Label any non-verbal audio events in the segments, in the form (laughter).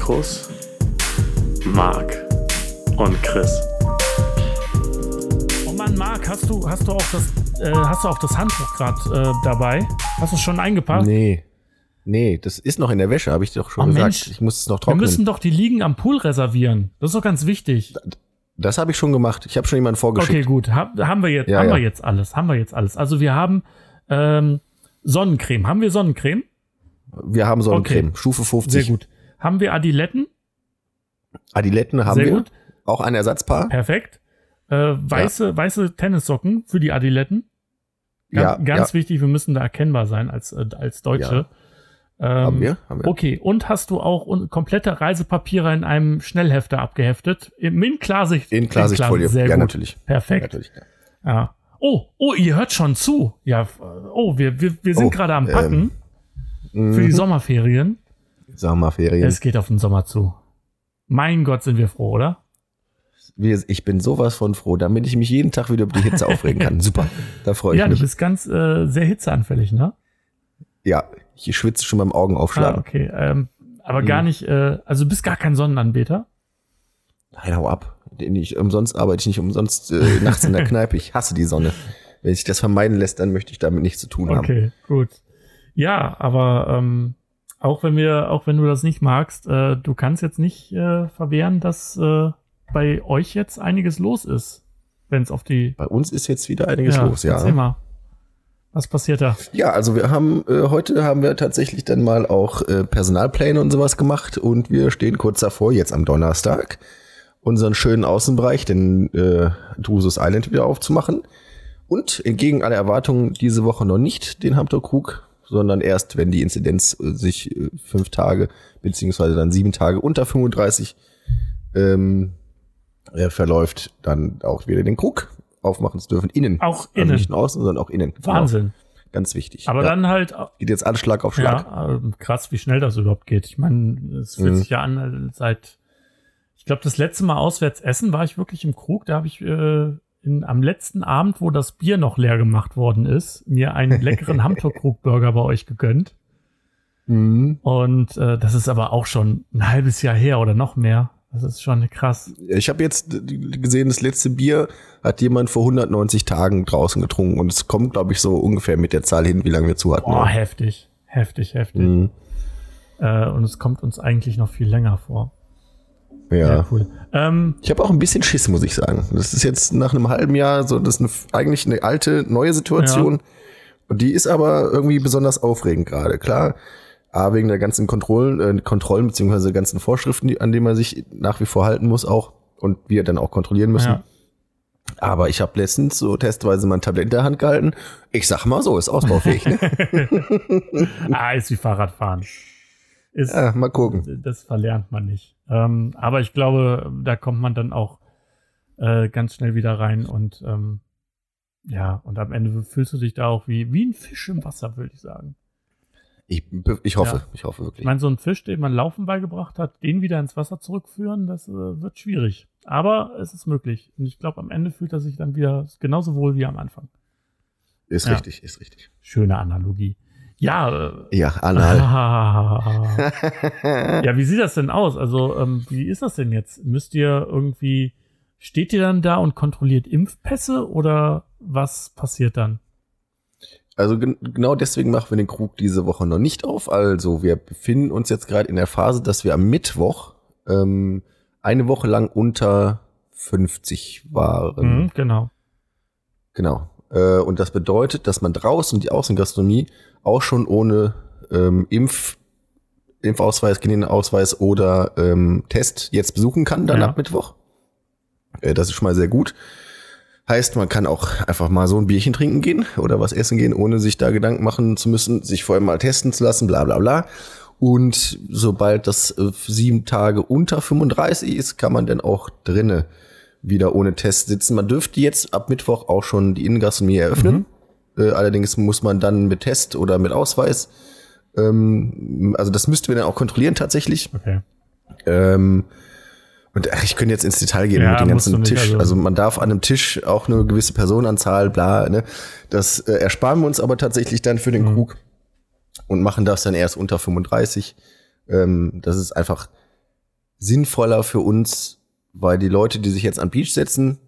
Mikros Marc und Chris. Oh Mann, Marc, hast du, hast du auch das, äh, hast du auch das Handtuch gerade äh, dabei? Hast du es schon eingepackt? Nee. Nee, das ist noch in der Wäsche, habe ich doch schon Oh, gesagt. Mensch. ich muss es noch Wir trocknen. müssen doch die Liegen am Pool reservieren. Das ist doch ganz wichtig. das habe ich schon gemacht. Ich habe schon jemanden vorgeschickt. Okay, gut. Hab, haben wir jetzt, Ja, haben ja. wir jetzt alles. Haben wir jetzt alles. Also wir haben ähm, Sonnencreme. Haben wir Sonnencreme? Wir haben Sonnencreme, Okay. Stufe 50. Sehr gut. Haben wir Adiletten? Adiletten haben Sehr wir. gut. Auch ein Ersatzpaar. Perfekt. Äh, weiße, weiße Tennissocken für die Adiletten. Ganz, Ja, ganz ja. wichtig, wir müssen da erkennbar sein als, äh, als Deutsche. Ähm, Haben wir? Haben wir. Okay, und hast du auch komplette Reisepapiere in einem Schnellhefter abgeheftet? In, Klarsicht? In Klarsichtfolie. Sehr ja, gut. natürlich. Perfekt. natürlich. Ja. Oh, oh, ihr hört schon zu. Ja, oh, wir, wir, wir sind Oh, gerade am Packen Mhm. für die Sommerferien. Sommerferien. Es geht auf den Sommer zu. Mein Gott, sind wir froh, oder? Ich bin sowas von froh, damit ich mich jeden Tag wieder über die Hitze (laughs) aufregen kann. Super. Da freue ich Ja, du mich. bist ganz äh, sehr hitzeanfällig, ne? Ja, ich schwitze schon beim Augenaufschlagen. Ah, okay. Ähm, aber Mhm. gar nicht, äh, also du bist gar kein Sonnenanbeter. Nein, hau ab. Nicht umsonst arbeite ich nicht umsonst äh, nachts in der (laughs) Kneipe. Ich hasse die Sonne. Wenn sich das vermeiden lässt, dann möchte ich damit nichts zu tun haben. Okay, gut. Ja, aber ähm, auch wenn wir, auch wenn du das nicht magst, äh, du kannst jetzt nicht äh, verwehren, dass äh, bei euch jetzt einiges los ist, wenn es auf die Bei uns ist jetzt wieder einiges los, ja. Erzähl mal. Was passiert da? Ja, also wir haben äh, heute haben wir tatsächlich dann mal auch äh, Personalpläne und sowas gemacht und wir stehen kurz davor, jetzt am Donnerstag, unseren schönen Außenbereich, den äh, Drusus Island wieder aufzumachen. Und entgegen aller Erwartungen diese Woche noch nicht den Hamburg-Krug, sondern erst, wenn die Inzidenz äh, sich äh, fünf Tage beziehungsweise dann sieben Tage unter 35 ähm, äh, verläuft, dann auch wieder den Krug aufmachen zu dürfen. Innen. Auch Also innen. nicht nur außen, sondern auch innen. Wahnsinn. Genau. Ganz wichtig. Aber Ja. dann halt, Geht jetzt alles Schlag auf Schlag. ja, ähm, krass, wie schnell das überhaupt geht. Ich meine, es fühlt Mhm. sich ja an, äh, seit, ich glaube, das letzte Mal auswärts essen war ich wirklich im Krug. Da habe ich äh, in, am letzten Abend, wo das Bier noch leer gemacht worden ist, mir einen leckeren (laughs) Hamburg-Krug-Burger bei euch gegönnt. Mhm. Und äh, das ist aber auch schon ein halbes Jahr her oder noch mehr. Das ist schon krass. Ich habe jetzt gesehen, das letzte Bier hat jemand vor 190 Tagen draußen getrunken und es kommt, glaube ich, so ungefähr mit der Zahl hin, wie lange wir zu hatten. Boah, heftig. Heftig, heftig. Mhm. Äh, und es kommt uns eigentlich noch viel länger vor. Ja. cool. Ähm, Ich habe auch ein bisschen Schiss, muss ich sagen. Das ist jetzt nach einem halben Jahr so, das ist eine, eigentlich eine alte, neue Situation. Und die ist aber irgendwie besonders aufregend gerade. Klar, A, wegen der ganzen Kontrollen, äh, Kontrollen beziehungsweise der ganzen Vorschriften, die, an denen man sich nach wie vor halten muss auch und wir dann auch kontrollieren müssen. ja. Aber ich habe letztens so testweise mein Tablet in der Hand gehalten. Ich sag mal so, ist ausbaufähig. Ne? (laughs) ah, ist wie Fahrradfahren. Ist, ja, mal gucken. Das verlernt man nicht. Ähm, aber ich glaube, da kommt man dann auch äh, ganz schnell wieder rein und ähm, ja, und am Ende fühlst du dich da auch wie, wie ein Fisch im Wasser, würde ich sagen. Ich, ich hoffe, Ja. ich hoffe Ich wirklich. meine, so ein Fisch, den man Laufen beigebracht hat, den wieder ins Wasser zurückführen, das äh, wird schwierig. Aber es ist möglich. Und ich glaube, am Ende fühlt er sich dann wieder genauso wohl wie am Anfang. Ist Ja. richtig, ist richtig. Schöne Analogie. Ja, äh, Ja, anal. (laughs) ja, wie sieht das denn aus? Also, ähm, wie ist das denn jetzt? Müsst ihr irgendwie, steht ihr dann da und kontrolliert Impfpässe oder was passiert dann? Also gen genau deswegen machen wir den Krug diese Woche noch nicht auf. Also wir befinden uns jetzt gerade in der Phase, dass wir am Mittwoch ähm, eine Woche lang unter 50 waren. Mhm, genau. Genau. Äh, und das bedeutet, dass man draußen die Außengastronomie auch schon ohne ähm, Impf Impfausweis, Genenausweis oder ähm, Test jetzt besuchen kann, dann Ja. ab Mittwoch. Äh, das ist schon mal sehr gut. Heißt, man kann auch einfach mal so ein Bierchen trinken gehen oder was essen gehen, ohne sich da Gedanken machen zu müssen, sich vorher mal testen zu lassen, bla bla bla. Und sobald das äh, sieben Tage unter 35 ist, kann man dann auch drinne wieder ohne Test sitzen. Man dürfte jetzt ab Mittwoch auch schon die Innengastronomie eröffnen. Äh, allerdings muss man dann mit Test oder mit Ausweis, ähm, also das müssten wir dann auch kontrollieren tatsächlich. Okay. Ähm, Und ach, ich könnte jetzt ins Detail gehen Ja, mit dem ganzen Tisch. also- Also. man darf an einem Tisch auch eine gewisse Personenanzahl, bla, ne? Das äh, ersparen wir uns aber tatsächlich dann für den Mhm. Krug und machen das dann erst unter 35. Ähm, das ist einfach sinnvoller für uns, weil die Leute, die sich jetzt am Beach setzen,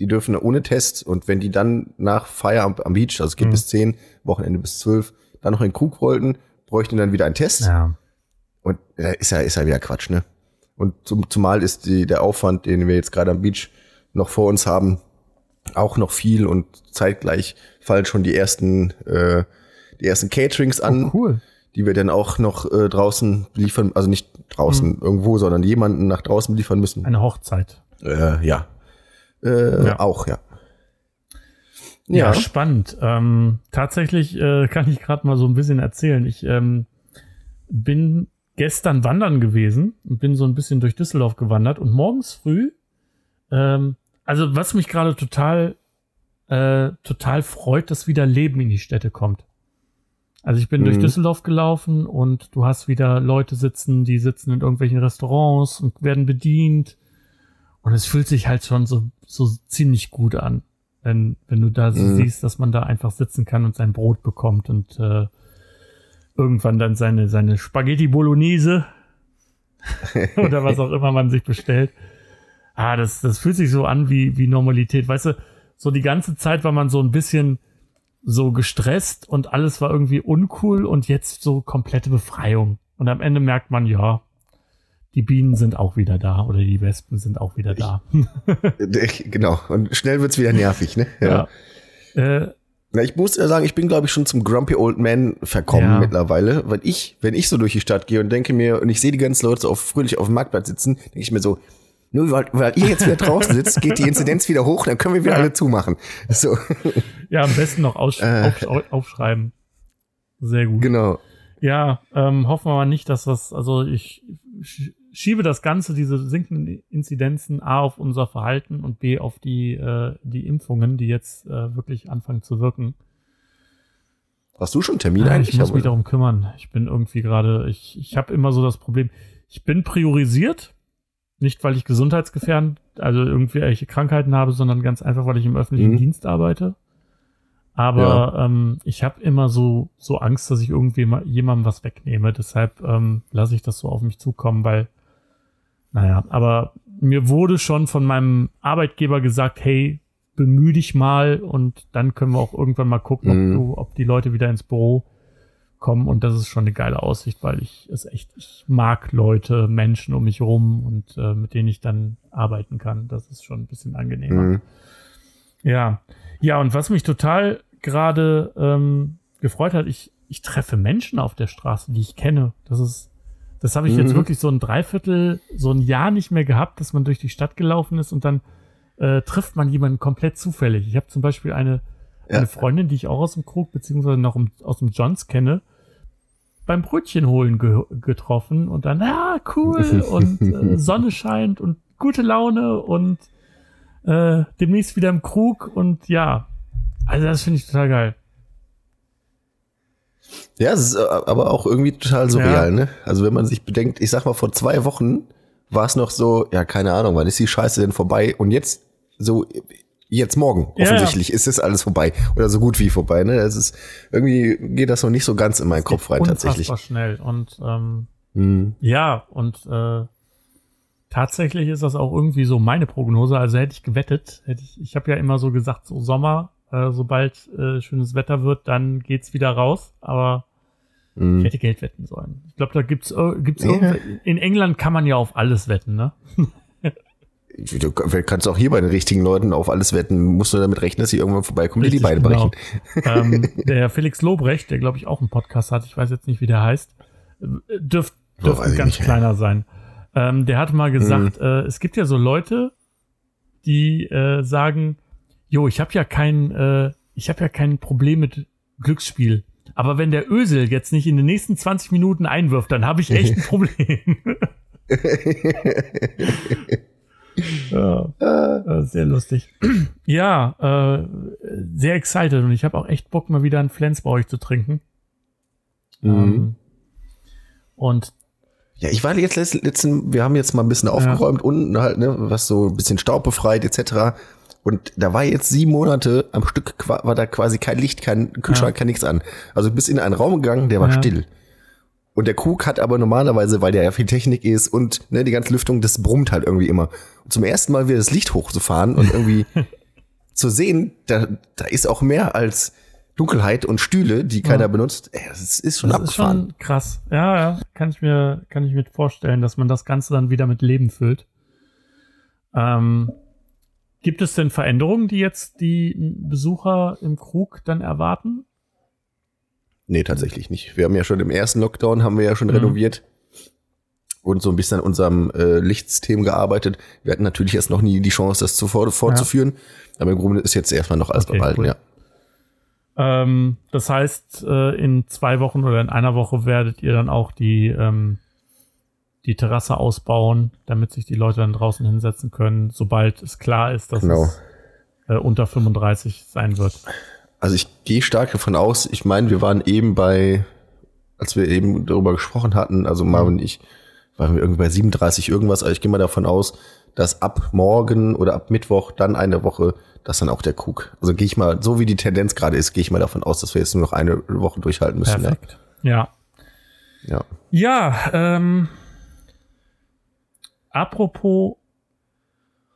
die dürfen ohne Test und wenn die dann nach Feierabend am Beach, also es geht Mhm. bis 10, Wochenende bis 12, dann noch in den Krug wollten, bräuchten dann wieder einen Test. Ja. Und äh, ist ja, ist ja wieder Quatsch, ne? Und zum, zumal ist die, der Aufwand, den wir jetzt gerade am Beach noch vor uns haben, auch noch viel und zeitgleich fallen schon die ersten, äh, die ersten Caterings an, Oh, cool. die wir dann auch noch äh, draußen liefern, also nicht draußen irgendwo, sondern jemanden nach draußen liefern müssen. Eine Hochzeit. Äh, ja. Äh, Ja. Auch, ja. Ja, Ja. spannend. Ähm, tatsächlich äh, kann ich gerade mal so ein bisschen erzählen. Ich ähm, bin gestern wandern gewesen und bin so ein bisschen durch Düsseldorf gewandert und morgens früh, ähm, also was mich gerade total, äh, total freut, dass wieder Leben in die Städte kommt. Also ich bin durch Mhm. Düsseldorf gelaufen und du hast wieder Leute sitzen, die sitzen in irgendwelchen Restaurants und werden bedient. Und es fühlt sich halt schon so, so ziemlich gut an, wenn, wenn du da so Mhm. siehst, dass man da einfach sitzen kann und sein Brot bekommt und äh, irgendwann dann seine, seine Spaghetti Bolognese (laughs) oder was auch immer man sich bestellt. Ah, das, das fühlt sich so an wie, wie Normalität. Weißt du, so die ganze Zeit war man so ein bisschen so gestresst und alles war irgendwie uncool und jetzt so komplette Befreiung. Und am Ende merkt man, ja, die Bienen sind auch wieder da oder die Wespen sind auch wieder da. Äh, Genau. Und schnell wird's wieder nervig, ne? ja. Äh, Na, ich muss ja sagen, ich bin, glaube ich, schon zum Grumpy Old Man verkommen Ja. mittlerweile. Weil ich, wenn ich so durch die Stadt gehe und denke mir, und ich sehe die ganzen Leute so auf, fröhlich auf dem Marktplatz sitzen, denke ich mir so, nur weil, weil ihr jetzt wieder draußen sitzt, geht die Inzidenz wieder hoch, dann können wir wieder Ja. alle zumachen. So, ja, am besten noch Äh. aufsch aufschreiben. Sehr gut. genau. Ja, ähm, hoffen wir mal nicht, dass das, also ich schiebe das Ganze, diese sinkenden Inzidenzen A auf unser Verhalten und B auf die, äh, die Impfungen, die jetzt äh, wirklich anfangen zu wirken. Hast du schon Termin Ja, eigentlich? ich muss mich darum kümmern. Ich bin irgendwie gerade, ich, ich habe immer so das Problem, ich bin priorisiert, nicht weil ich gesundheitsgefährdend, also irgendwelche Krankheiten habe, sondern ganz einfach, weil ich im öffentlichen Mhm. Dienst arbeite. Aber ähm, ich habe immer so, so Angst, dass ich irgendwie mal jemandem was wegnehme. Deshalb ähm, lasse ich das so auf mich zukommen, weil, naja, aber mir wurde schon von meinem Arbeitgeber gesagt, hey, bemühe dich mal und dann können wir auch irgendwann mal gucken, Mhm. ob du, ob die Leute wieder ins Büro kommen. Und das ist schon eine geile Aussicht, weil ich es echt, ich mag Leute, Menschen um mich rum und äh, mit denen ich dann arbeiten kann. Das ist schon ein bisschen angenehmer. Mhm. Ja, ja, und was mich total gerade ähm, gefreut hat, ich, ich treffe Menschen auf der Straße, die ich kenne. Das ist, das habe ich jetzt Mhm. wirklich so ein Dreiviertel, so ein Jahr nicht mehr gehabt, dass man durch die Stadt gelaufen ist und dann äh, trifft man jemanden komplett zufällig. Ich habe zum Beispiel eine, Ja. eine Freundin, die ich auch aus dem Krug beziehungsweise noch im, aus dem Johns kenne, beim Brötchen holen ge getroffen und dann, ja, cool (laughs) und äh, Sonne scheint und gute Laune und äh, demnächst wieder im Krug und ja, also das finde ich total geil. Ja, es ist äh, aber auch irgendwie total surreal, Ja. ne? Also wenn man sich bedenkt, ich sag mal, vor zwei Wochen war es noch so, ja, keine Ahnung, wann ist die Scheiße denn vorbei? Und jetzt so, jetzt morgen, Ja, offensichtlich, ist es alles vorbei. Oder so gut wie vorbei, ne? Es ist, irgendwie geht das noch nicht so ganz in meinen Kopf rein, tatsächlich. schnell und ähm, Hm. ja und äh, tatsächlich ist das auch irgendwie so meine Prognose. Also hätte ich gewettet, hätte ich, ich habe ja immer so gesagt, so Sommer, äh, sobald äh, schönes Wetter wird, dann geht's wieder raus. Aber ich Hm. hätte Geld wetten sollen. Ich glaube, da gibt's äh, gibt's Ja. irgendw- in England kann man ja auf alles wetten, ne? Du kannst auch hier bei den richtigen Leuten auf alles wetten. Musst du damit rechnen, dass sie irgendwann vorbeikommen, die die Beine genau. brechen. ähm, (laughs) der Felix Lobrecht, der glaube ich auch einen Podcast hat, ich weiß jetzt nicht, wie der heißt, dürft, dürfte weiß ich ganz nicht. kleiner sein. Ähm, der hat mal gesagt, Mhm. äh, es gibt ja so Leute, die äh, sagen, jo, ich habe ja kein, äh, ich habe ja kein Problem mit Glücksspiel. Aber wenn der Ösel jetzt nicht in den nächsten 20 Minuten einwirft, dann habe ich echt ein (laughs) Problem. (laughs) ja, sehr lustig. Ja, äh, sehr excited und ich habe auch echt Bock, mal wieder einen Flens bei euch zu trinken. Mhm. Ähm, und Ja, ich war jetzt letzten, wir haben jetzt mal ein bisschen aufgeräumt, ja. unten halt, ne, was so ein bisschen Staub befreit, etc. Und da war jetzt sieben Monate am Stück, war da quasi kein Licht, kein Kühlschrank, ja. kein nichts an. Also bis in einen Raum gegangen, der war ja. still. Und der Krug hat aber normalerweise, weil der ja viel Technik ist und ne, die ganze Lüftung, das brummt halt irgendwie immer. Und zum ersten Mal wieder das Licht hochzufahren und irgendwie (laughs) zu sehen, da, da ist auch mehr als Dunkelheit und Stühle, die keiner ja. benutzt. Ey, das ist schon das abgefahren. Ist schon krass. Ja, ja, kann ich mir, kann ich mir vorstellen, dass man das Ganze dann wieder mit Leben füllt. Ähm, gibt es denn Veränderungen, die jetzt die Besucher im Krug dann erwarten? Nee, tatsächlich nicht. Wir haben ja schon im ersten Lockdown haben wir ja schon mhm. renoviert und so ein bisschen an unserem äh, Lichtsystem gearbeitet. Wir hatten natürlich erst noch nie die Chance, das zuvor fortzuführen. Ja. Aber im Grunde ist jetzt erstmal noch alles okay, beim Alten, cool. ja. Ähm, das heißt, äh, in zwei Wochen oder in einer Woche werdet ihr dann auch die, ähm, die Terrasse ausbauen, damit sich die Leute dann draußen hinsetzen können, sobald es klar ist, dass genau. es äh, unter 35 sein wird. Also ich gehe stark davon aus, ich meine, wir waren eben bei, als wir eben darüber gesprochen hatten, also Marvin und ich, waren wir irgendwie bei 37 irgendwas, aber ich gehe mal davon aus, dass ab morgen oder ab Mittwoch dann eine Woche, dass dann auch der Krug. Also gehe ich mal, so wie die Tendenz gerade ist, gehe ich mal davon aus, dass wir jetzt nur noch eine Woche durchhalten müssen. Perfekt. Ja. Ja. Ja, ähm, apropos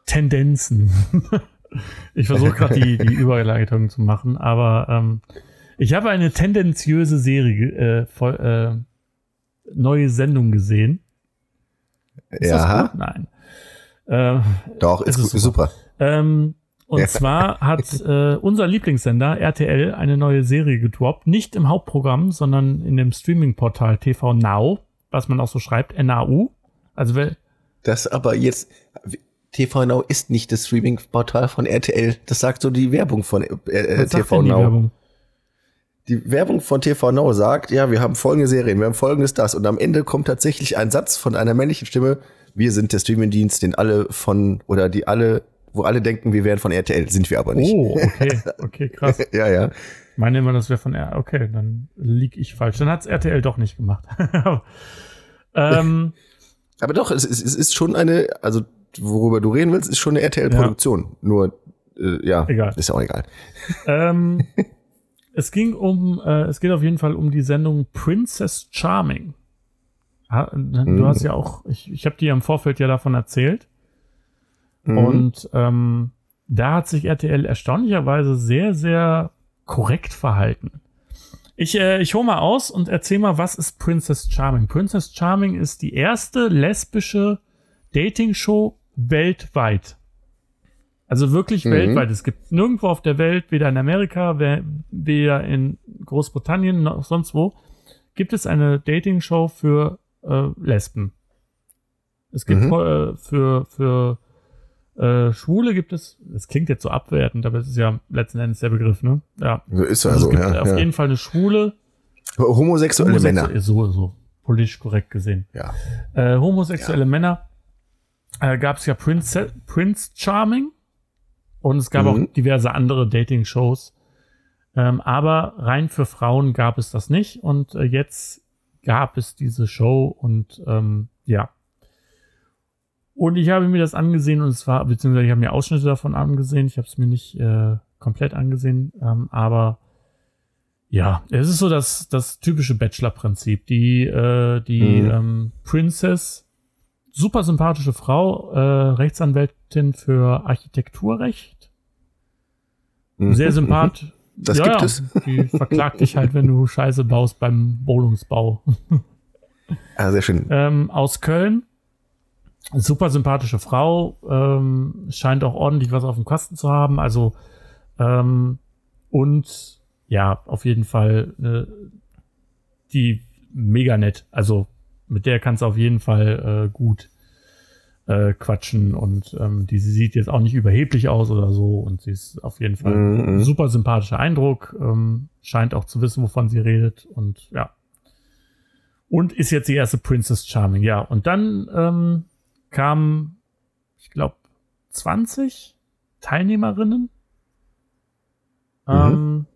Tendenzen. (laughs) Ich versuche gerade die, die (laughs) Überleitung zu machen, aber ähm, ich habe eine tendenziöse Serie, äh, voll, äh, neue Sendung gesehen. Ist ja. Nein. Äh, Doch, ist, ist super. super. Ähm, und ja. zwar hat (laughs) äh, unser Lieblingssender RTL eine neue Serie gedroppt, nicht im Hauptprogramm, sondern in dem Streaming-Portal TV Now, was man auch so schreibt, NAU. Also das aber jetzt TV Now ist nicht das Streaming-Portal von RTL. Das sagt so die Werbung von äh, äh TV Now. Die Werbung? die Werbung von TV Now sagt, ja, wir haben folgende Serien, wir haben folgendes das. Und am Ende kommt tatsächlich ein Satz von einer männlichen Stimme, wir sind der Streaming-Dienst, den alle von, oder die alle, wo alle denken, wir wären von RTL, sind wir aber nicht. Oh, okay, okay, krass. (laughs) ja, ja. Ich meine immer, das wäre von RTL. Okay, dann lieg ich falsch. Dann hat's RTL doch nicht gemacht. (laughs) ähm, (laughs) aber doch, es, es, es ist schon eine, also worüber du reden willst, ist schon eine RTL-Produktion. Ja. Nur, äh, ja, egal. ist auch egal. Ähm, es ging um, äh, es geht auf jeden Fall um die Sendung Princess Charming. Ha, du mhm. hast ja auch, ich, ich habe dir im Vorfeld ja davon erzählt. Mhm. Und ähm, da hat sich RTL erstaunlicherweise sehr, sehr korrekt verhalten. Ich, äh, ich hole mal aus und erzähl mal, was ist Princess Charming? Princess Charming ist die erste lesbische Dating-Show weltweit. Also wirklich mhm. weltweit. Es gibt nirgendwo auf der Welt, weder in Amerika, weder in Großbritannien noch sonst wo, gibt es eine Dating-Show für äh, Lesben. Es gibt mhm. äh, für, für äh, Schwule gibt es, es klingt jetzt so abwertend, aber es ist ja letzten Endes der Begriff, ne? Ja. So ist also, also es gibt ja, auf ja. jeden Fall eine Schwule. Homosexuelle, homosexuelle Männer. So, so, politisch korrekt gesehen. Ja. Äh, homosexuelle ja. Männer äh, gab es ja Prince, Prince Charming und es gab mhm. auch diverse andere Dating-Shows. Ähm, aber rein für Frauen gab es das nicht und äh, jetzt gab es diese Show und ähm, ja. Und ich habe mir das angesehen und es war, beziehungsweise ich habe mir Ausschnitte davon angesehen. Ich habe es mir nicht äh, komplett angesehen, ähm, aber ja, es ist so das, das typische Bachelor-Prinzip. Die, äh, die mhm. ähm, Princess super sympathische Frau, äh, Rechtsanwältin für Architekturrecht. Mhm. Sehr sympathisch. Das ja, gibt ja, es. Die verklagt dich halt, wenn du Scheiße baust beim Wohnungsbau. (laughs) Ah, sehr schön. Ähm, aus Köln. Super sympathische Frau. Ähm, scheint auch ordentlich was auf dem Kasten zu haben. Also, ähm, und ja, auf jeden Fall äh, die mega nett. Also mit der kannst du auf jeden Fall äh, gut äh, quatschen und ähm, die sieht jetzt auch nicht überheblich aus oder so und sie ist auf jeden Fall mhm. ein super sympathischer Eindruck, ähm, scheint auch zu wissen, wovon sie redet und ja. Und ist jetzt die erste Princess Charming, ja. Und dann ähm, kamen, ich glaube, 20 Teilnehmerinnen mhm. ähm,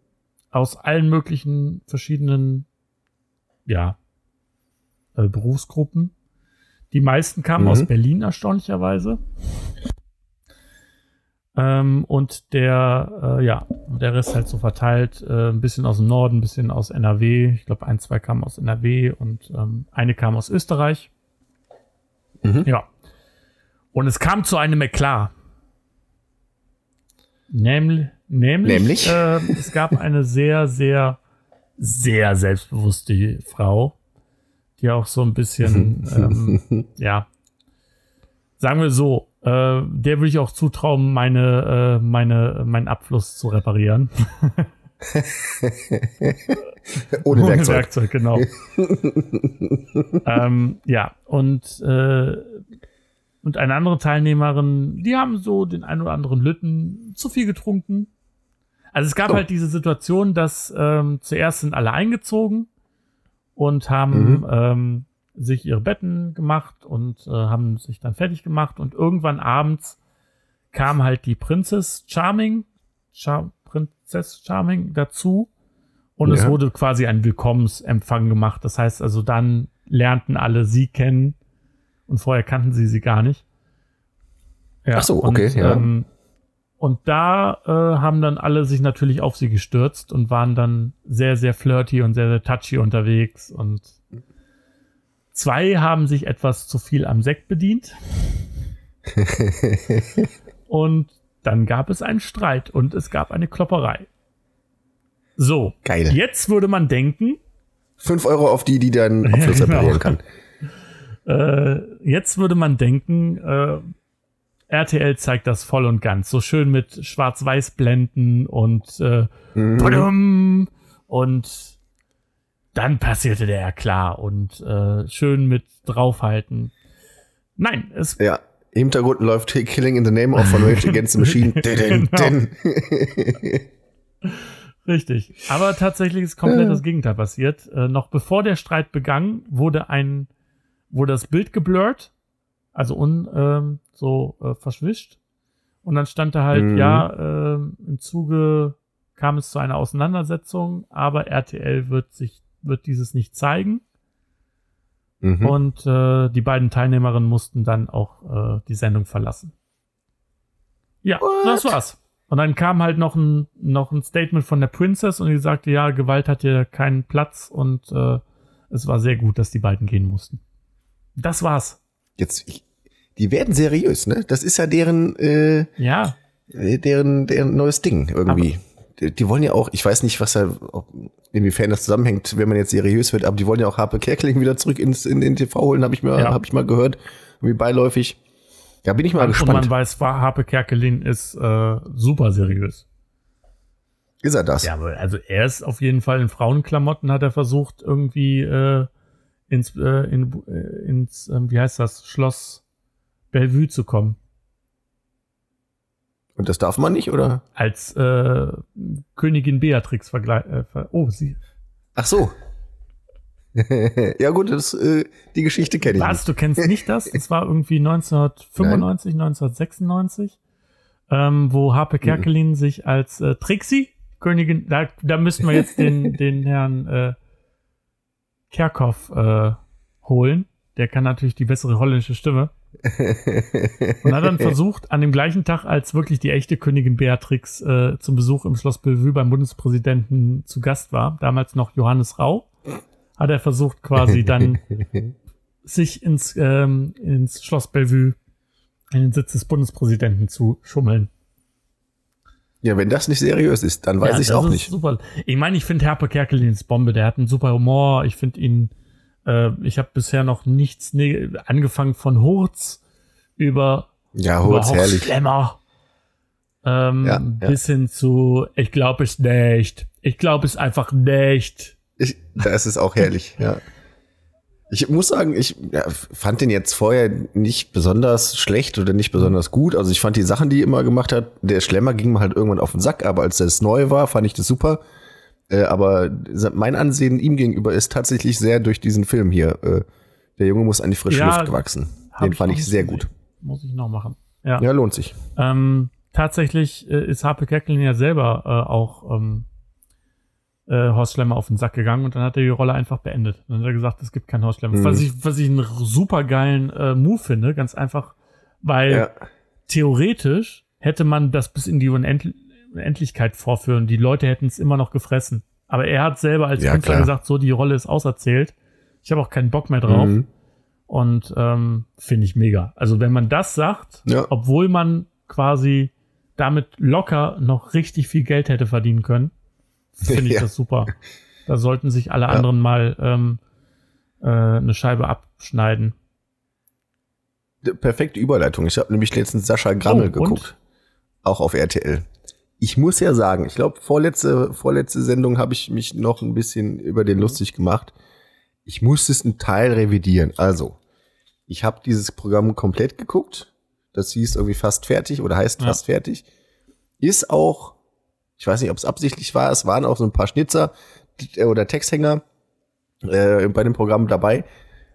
aus allen möglichen verschiedenen, ja, äh, Berufsgruppen. Die meisten kamen Mhm. aus Berlin, erstaunlicherweise. Ähm, und der, äh, ja, der Rest halt so verteilt, äh, ein bisschen aus dem Norden, ein bisschen aus NRW. Ich glaube, ein, zwei kamen aus NRW und ähm, eine kam aus Österreich. Mhm. Ja. Und es kam zu einem Eklat. Nämlich, nämlich, Nämlich? Äh, es gab eine sehr, sehr, sehr selbstbewusste Frau, die auch so ein bisschen, (laughs) ähm, ja, sagen wir so, äh, der würde ich auch zutrauen, meine, äh, meine, meinen Abfluss zu reparieren. (laughs) Ohne Werkzeug. Werkzeug, genau. (laughs) ähm, ja, und, äh, und eine andere Teilnehmerin, die haben so den ein oder anderen Lütten zu viel getrunken. Also es gab Oh. halt diese Situation, dass ähm, zuerst sind alle eingezogen und haben Mhm. ähm, sich ihre Betten gemacht und äh, haben sich dann fertig gemacht und irgendwann abends kam halt die Princess Charming, Char Prinzess Charming dazu und es Ja. wurde quasi ein Willkommensempfang gemacht. Das heißt also, dann lernten alle sie kennen und vorher kannten sie sie gar nicht. Ja, Ach so, und, okay, ja. Ähm, und da äh, haben dann alle sich natürlich auf sie gestürzt und waren dann sehr, sehr flirty und sehr, sehr touchy unterwegs. Und zwei haben sich etwas zu viel am Sekt bedient. (laughs) und dann gab es einen Streit und es gab eine Klopperei. So, Geil. jetzt würde man denken, Fünf Euro auf die, die deinen Abfluss (laughs) Ja, genau. kann. Äh, jetzt würde man denken, äh, RTL zeigt das voll und ganz. So schön mit Schwarz-Weiß-Blenden und äh, Mhm. und dann passierte der ja klar und äh, schön mit draufhalten. Nein, es Ja. Im Hintergrund läuft Killing in the Name of von Rage Against the Machine. (laughs) Din, Genau. din. Richtig. Aber tatsächlich ist komplett das Gegenteil passiert. Äh, noch bevor der Streit begann, wurde ein, wurde das Bild geblurrt, also un, ähm, so äh, verschwischt. Und dann stand da halt, Mhm. ja, ähm, im Zuge kam es zu einer Auseinandersetzung, aber RTL wird sich, wird dieses nicht zeigen. Mhm. Und äh, die beiden Teilnehmerinnen mussten dann auch äh, die Sendung verlassen. Ja, What? das war's. Und dann kam halt noch ein, noch ein Statement von der Princess und die sagte, ja, Gewalt hat hier keinen Platz und äh, es war sehr gut, dass die beiden gehen mussten. Das war's. Jetzt, ich, die werden seriös, ne? Das ist ja deren, äh, Ja, deren, deren neues Ding irgendwie. Die, die wollen ja auch, ich weiß nicht, was da, ob, inwiefern das zusammenhängt, wenn man jetzt seriös wird, aber die wollen ja auch Harpe Kerkeling wieder zurück ins, in den TV holen, habe ich mal, Ja. habe ich mal gehört, irgendwie beiläufig. Da bin ich mal und gespannt. man weiß, Harpe Kerkelin ist äh, super seriös. ist er das? Ja, aber also er ist auf jeden Fall in Frauenklamotten, hat er versucht, irgendwie äh, ins, äh, in, äh, ins ähm, wie heißt das, Schloss Bellevue zu kommen. Und das darf man nicht, oder? Als äh, Königin Beatrix vergleich. Äh, ver oh, sie. Ach so. (laughs) ja gut, das, äh, die Geschichte kenne ich Was? Du kennst nicht das? Das war irgendwie 1995, 1996, ähm, wo Harpe Kerkelin sich als äh, Trixie, Königin, da, da müssten wir jetzt den, (laughs) den Herrn äh, Kerkhoff äh, holen. Der kann natürlich die bessere holländische Stimme. Und hat dann (laughs) versucht, an dem gleichen Tag, als wirklich die echte Königin Beatrix äh, zum Besuch im Schloss Bellevue beim Bundespräsidenten zu Gast war, damals noch Johannes Rau, hat er versucht, quasi dann (laughs) sich ins, ähm, ins Schloss Bellevue, in den Sitz des Bundespräsidenten zu schummeln. Ja, wenn das nicht seriös ist, dann weiß Ja, ich auch nicht. Super. Ich meine, ich finde Herpe Kerkelin ist Bombe. Der hat einen super Humor. Ich finde ihn, äh, ich habe bisher noch nichts, ne angefangen von Hurz über Ja, über Hurz, herrlich. Schlemmer, ähm, Ja, ja. bis hin zu, ich glaube es nicht. Ich glaube es einfach nicht. Ich, das ist auch herrlich, (laughs) ja. Ich muss sagen, ich ja, fand den jetzt vorher nicht besonders schlecht oder nicht besonders gut. Also ich fand die Sachen, die er immer gemacht hat, der Schlemmer ging mir halt irgendwann auf den Sack, aber als das neu war, fand ich das super. Äh, aber mein Ansehen ihm gegenüber ist tatsächlich sehr durch diesen Film hier. Äh, der Junge muss an die frische Ja, Luft gewachsen. Den fand ich sehr gut. Muss ich noch machen. Ja. Ja, lohnt sich. Ähm, tatsächlich äh, ist Harpe Kerkeling ja selber auch ähm, äh, Horst Schlemmer auf den Sack gegangen und dann hat er die Rolle einfach beendet. Dann hat er gesagt, es gibt keinen Horst Schlemmer. Mhm. Was, ich, was ich einen super geilen Move finde, ganz einfach, weil Ja. theoretisch hätte man das bis in die Unend Unendlichkeit vorführen. Die Leute hätten es immer noch gefressen. Aber er hat selber als Ja, Künstler klar. gesagt, so, die Rolle ist auserzählt. Ich habe auch keinen Bock mehr drauf. Mhm. Und ähm, finde ich mega. Also wenn man das sagt, Ja. obwohl man quasi damit locker noch richtig viel Geld hätte verdienen können, finde ich (laughs) Ja. das super. Da sollten sich alle anderen mal ähm, äh, eine Scheibe abschneiden. Perfekte Überleitung. Ich habe nämlich letztens Sascha Grammel Oh, geguckt. Auch auf RTL. Ich muss ja sagen, ich glaube, vorletzte, vorletzte Sendung habe ich mich noch ein bisschen über den lustig gemacht. Ich musste es einen Teil revidieren. Also, ich habe dieses Programm komplett geguckt. Das hieß irgendwie fast fertig oder heißt Ja. fast fertig. Ist auch, ich weiß nicht, ob es absichtlich war, es waren auch so ein paar Schnitzer äh, oder Texthänger äh, bei dem Programm dabei.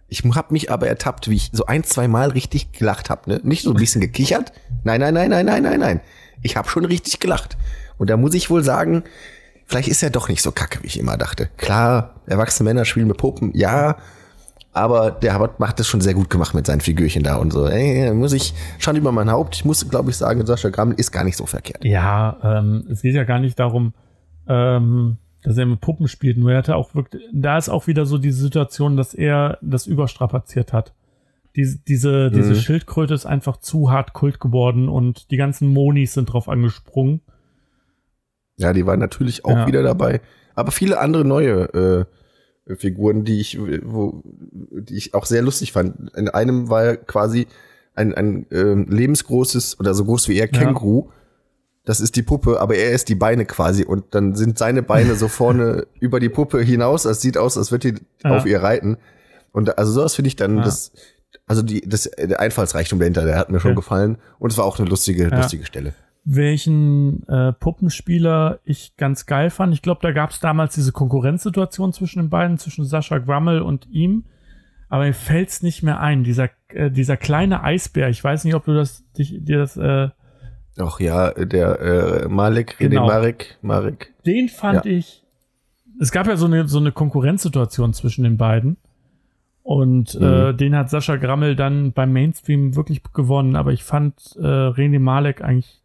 Ich habe mich aber ertappt, wie ich so ein, zwei Mal richtig gelacht habe. Ne? Nicht so ein bisschen gekichert. Nein, nein, nein, nein, nein, nein, nein. Ich habe schon richtig gelacht. Und da muss ich wohl sagen, vielleicht ist er doch nicht so kacke, wie ich immer dachte. Klar, erwachsene Männer spielen mit Puppen, ja. Aber der hat, macht das schon sehr gut gemacht mit seinen Figürchen da und so. Ey, muss ich schon über mein Haupt. Ich muss, glaube ich, sagen, Sascha Grammel ist gar nicht so verkehrt. Ja, ähm, es geht ja gar nicht darum, ähm, dass er mit Puppen spielt, nur er hatte auch wirklich, da ist auch wieder so die Situation, dass er das überstrapaziert hat. Diese, diese, diese Mhm. Schildkröte ist einfach zu hart Kult geworden und die ganzen Monis sind drauf angesprungen. Ja, die waren natürlich auch Ja. wieder dabei. Aber viele andere neue äh, Figuren, die ich, wo, die ich auch sehr lustig fand. In einem war quasi ein, ein ähm, lebensgroßes oder so groß wie er Känguru. Das ist die Puppe, aber er ist die Beine quasi. Und dann sind seine Beine so vorne (laughs) über die Puppe hinaus. Es sieht aus, als würde die Ja. auf ihr reiten. Und also sowas finde ich dann Ja. das, also die, das, der Einfallsreichtum dahinter, der hat mir schon Ja. gefallen. Und es war auch eine lustige, Ja. lustige Stelle. welchen äh, Puppenspieler ich ganz geil fand. Ich glaube, da gab es damals diese Konkurrenzsituation zwischen den beiden, zwischen Sascha Grammel und ihm. Aber mir fällt's nicht mehr ein. Dieser, äh, dieser kleine Eisbär, ich weiß nicht, ob du das, dich, dir das, äh, Ach ja, der äh, Malik, Genau. Marek, Marek. den fand Ja. ich. Es gab ja so eine, so eine Konkurrenzsituation zwischen den beiden. Und äh, Mhm. den hat Sascha Grammel dann beim Mainstream wirklich gewonnen. Aber ich fand äh, René Malek eigentlich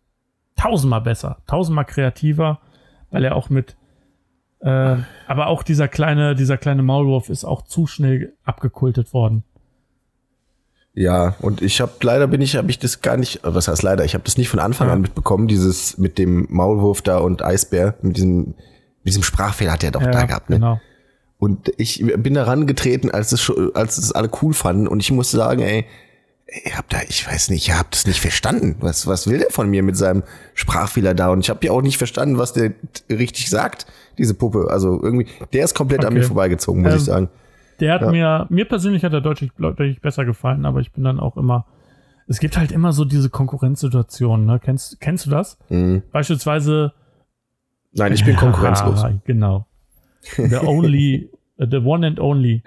tausendmal besser, tausendmal kreativer, weil er auch mit äh, aber auch dieser kleine, dieser kleine Maulwurf ist auch zu schnell abgekultet worden. Ja, und ich habe leider bin ich habe ich das gar nicht, äh, was heißt leider, ich habe das nicht von Anfang Ja. an mitbekommen, dieses mit dem Maulwurf da und Eisbär, mit diesem mit diesem Sprachfehler hat er doch da gehabt, ne? genau. Und ich bin da rangetreten, als es als es alle cool fanden und ich muss sagen, ey, ihr habt da, ich weiß nicht, ihr habt das nicht verstanden. Was was will der von mir mit seinem Sprachfehler da und ich habe ja auch nicht verstanden, was der richtig sagt, diese Puppe. Also irgendwie der ist komplett an Okay. mir vorbeigezogen, muss Ähm, ich sagen. Der hat Ja. mir, mir persönlich hat er deutlich, deutlich besser gefallen, aber ich bin dann auch immer, es gibt halt immer so diese Konkurrenzsituationen, ne? Kennst, kennst du das? Mhm. Beispielsweise. Nein, ich bin konkurrenzlos. (laughs) Genau. The only, (laughs) the one and only.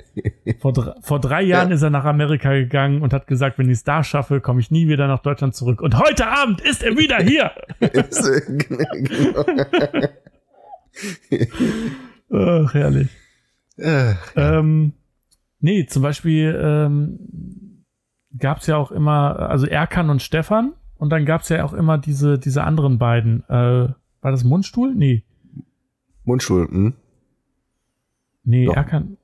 Vor, dr vor drei Jahren Ja. ist er nach Amerika gegangen und hat gesagt, wenn ich es da schaffe, komme ich nie wieder nach Deutschland zurück. Und heute Abend ist er wieder hier. (laughs) Genau. Ach, herrlich. Äh, Ähm, nee, zum Beispiel ähm, gab es ja auch immer, also Erkan und Stefan und dann gab es ja auch immer diese, diese anderen beiden. Äh, war das Mundstuhl? Nee. Mundstuhl, hm? Nee, Doch. Erkan.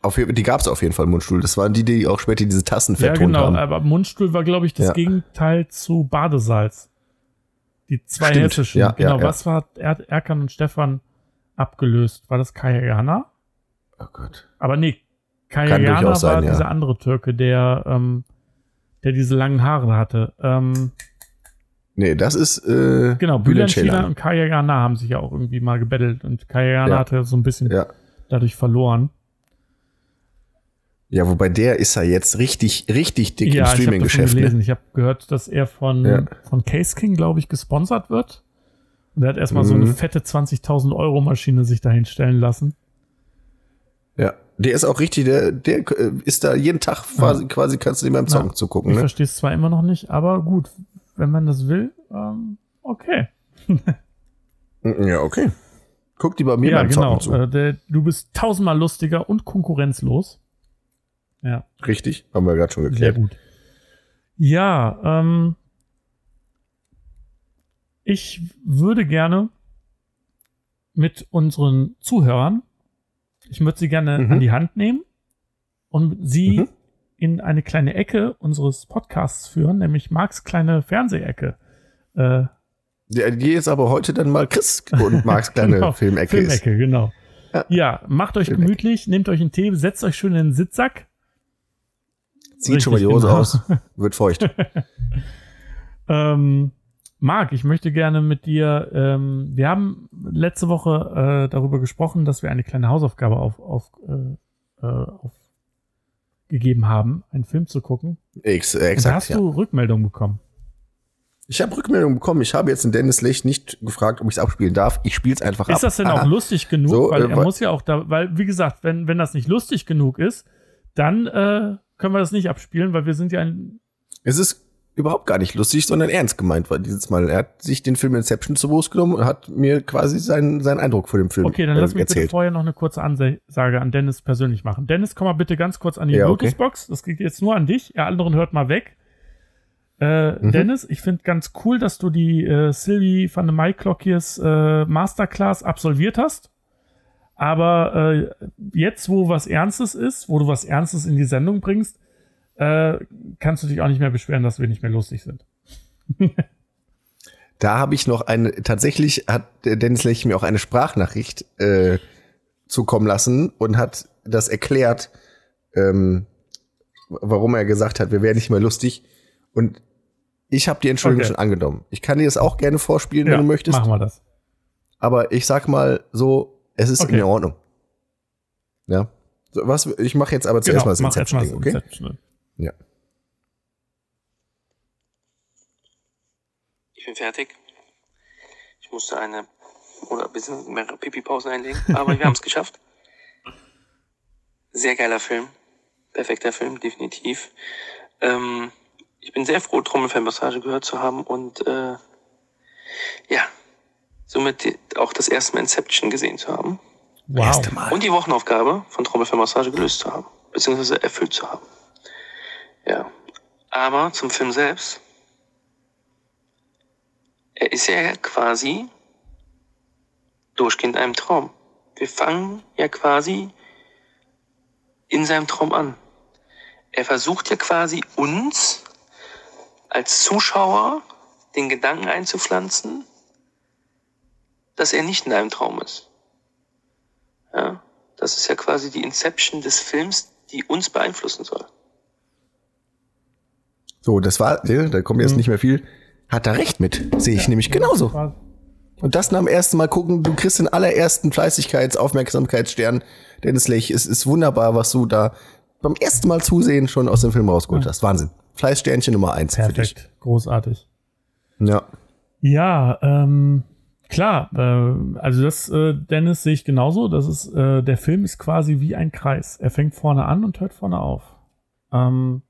Auf, die gab es auf jeden Fall, Mundstuhl. Das waren die, die auch später diese Tassen Ja, vertont genau, haben. aber Mundstuhl war, glaube ich, das Ja. Gegenteil zu Badesalz. Die zwei Stimmt, hessischen. ja, ja, genau, ja. was war er Erkan und Stefan abgelöst? War das Kayana? Oh Gott. Aber nee, Kayana sein, war ja. dieser andere Türke, der, ähm, der diese langen Haare hatte. Ähm, Nee, das ist äh, Genau, Bülent Ceylan und Kayagana haben sich ja auch irgendwie mal gebettelt und Kayagana Ja. hatte so ein bisschen Ja. Dadurch verloren. ja, wobei der ist ja jetzt richtig, richtig dick im ja, ich habe davon Streaming-Geschäft. Ne? Ich habe gehört, dass er von, Ja. von Case King, glaube ich, gesponsert wird. Und er hat erstmal so eine Mhm. fette 20.000 Euro Maschine sich dahin stellen lassen. Ja. Der ist auch richtig, der, der äh, ist da jeden Tag quasi, quasi kannst du dem beim Zocken Ja. zugucken. Ich Ne? verstehe es zwar immer noch nicht, aber gut, wenn man das will, ähm, okay. (laughs) Ja, okay. Guck die bei mir ja, beim genau. Zocken zu. Äh, du bist tausendmal lustiger und konkurrenzlos. Ja, Richtig, haben wir gerade schon sehr geklärt. gut. Ja, ähm, ich würde gerne mit unseren Zuhörern, ich würde sie gerne Mhm. an die Hand nehmen und sie Mhm. in eine kleine Ecke unseres Podcasts führen, nämlich Marks kleine Fernsehecke. Äh, Die, die ist aber heute dann mal Chris und (laughs) Marks kleine Genau, Filmecke. Filmecke, genau. Ja. Ja, macht euch Filmecke. gemütlich, nehmt euch einen Tee, setzt euch schön in den Sitzsack. Zieht schon mal die Richtig, Hose genau. aus, (laughs) wird feucht. Ähm, Marc, ich möchte gerne mit dir, ähm, wir haben letzte Woche äh, darüber gesprochen, dass wir eine kleine Hausaufgabe auf, auf, äh, äh, aufgegeben haben, einen Film zu gucken. Ex, äh, Und da exakt, hast ja. du Rückmeldung bekommen. Ich habe Rückmeldung bekommen. Ich habe jetzt den Dennis Lech nicht gefragt, ob ich es abspielen darf. Ich spiele es einfach ab. Ist das denn Aha. auch (laughs) lustig genug? So, weil äh, er muss ja auch da, weil, wie gesagt, wenn, wenn das nicht lustig genug ist, dann äh, können wir das nicht abspielen, weil wir sind ja ein. Es ist überhaupt gar nicht lustig, sondern ernst gemeint war dieses Mal. Er hat sich den Film Inception zu Brust genommen und hat mir quasi seinen, seinen Eindruck von dem Film Okay, dann äh, lass mich bitte erzählt. vorher noch eine kurze Ansage an Dennis persönlich machen. Dennis, komm mal bitte ganz kurz an die Ja, okay. Bluetooth-Box. Das geht jetzt nur an dich. Ihr anderen hört mal weg. Äh, Mhm. Dennis, ich finde ganz cool, dass du die äh, Sylvie van de Maiklokjes äh, Masterclass absolviert hast. Aber äh, jetzt, wo was Ernstes ist, wo du was Ernstes in die Sendung bringst, äh, kannst du dich auch nicht mehr beschweren, dass wir nicht mehr lustig sind. Da habe ich noch eine, tatsächlich hat Dennis Lech mir auch eine Sprachnachricht äh, zukommen lassen und hat das erklärt, ähm, warum er gesagt hat, wir wären nicht mehr lustig. Und ich habe die Entschuldigung Okay. schon angenommen. Ich kann dir das auch gerne vorspielen, wenn du möchtest. machen wir das. Aber ich sag mal so, es ist Okay. in Ordnung. Ja. So, was, ich mache jetzt aber zuerst mal das Genau, mach erst mal Inception-Ding, das okay? Inception. Ja. Ich bin fertig. Ich musste eine oder ein bisschen mehrere Pipi-Pausen einlegen, aber wir (laughs) haben es geschafft. Sehr geiler Film. Perfekter Film, definitiv. Ähm, ich bin sehr froh, Trommelfellmassage gehört zu haben und äh, ja, somit auch das erste Mal Inception gesehen zu haben. Wow. Und die Wochenaufgabe von Trommelfellmassage gelöst zu haben, beziehungsweise erfüllt zu haben. Ja. Aber zum Film selbst. Er ist ja quasi durchgehend einem Traum. Wir fangen ja quasi in seinem Traum an. Er versucht ja quasi uns als Zuschauer den Gedanken einzupflanzen, dass er nicht in einem Traum ist. Ja, das ist ja quasi die Inception des Films, die uns beeinflussen soll. So, das war, ja, da kommt Mhm. jetzt nicht mehr viel. Hat er recht mit. Sehe ich nämlich genauso. Und das nach dem ersten Mal gucken, du kriegst den allerersten Fleißigkeits-, Aufmerksamkeitsstern. Dennis Lech, es ist wunderbar, was du da beim ersten Mal zusehen schon aus dem Film rausgeholt hast. Wahnsinn. Fleißsternchen Nummer eins für dich. Perfekt. Großartig. Ja. Ja, ähm, klar, äh, also das, äh, Dennis, sehe ich genauso. Das ist, äh, der Film ist quasi wie ein Kreis. Er fängt vorne an und hört vorne auf. Ähm,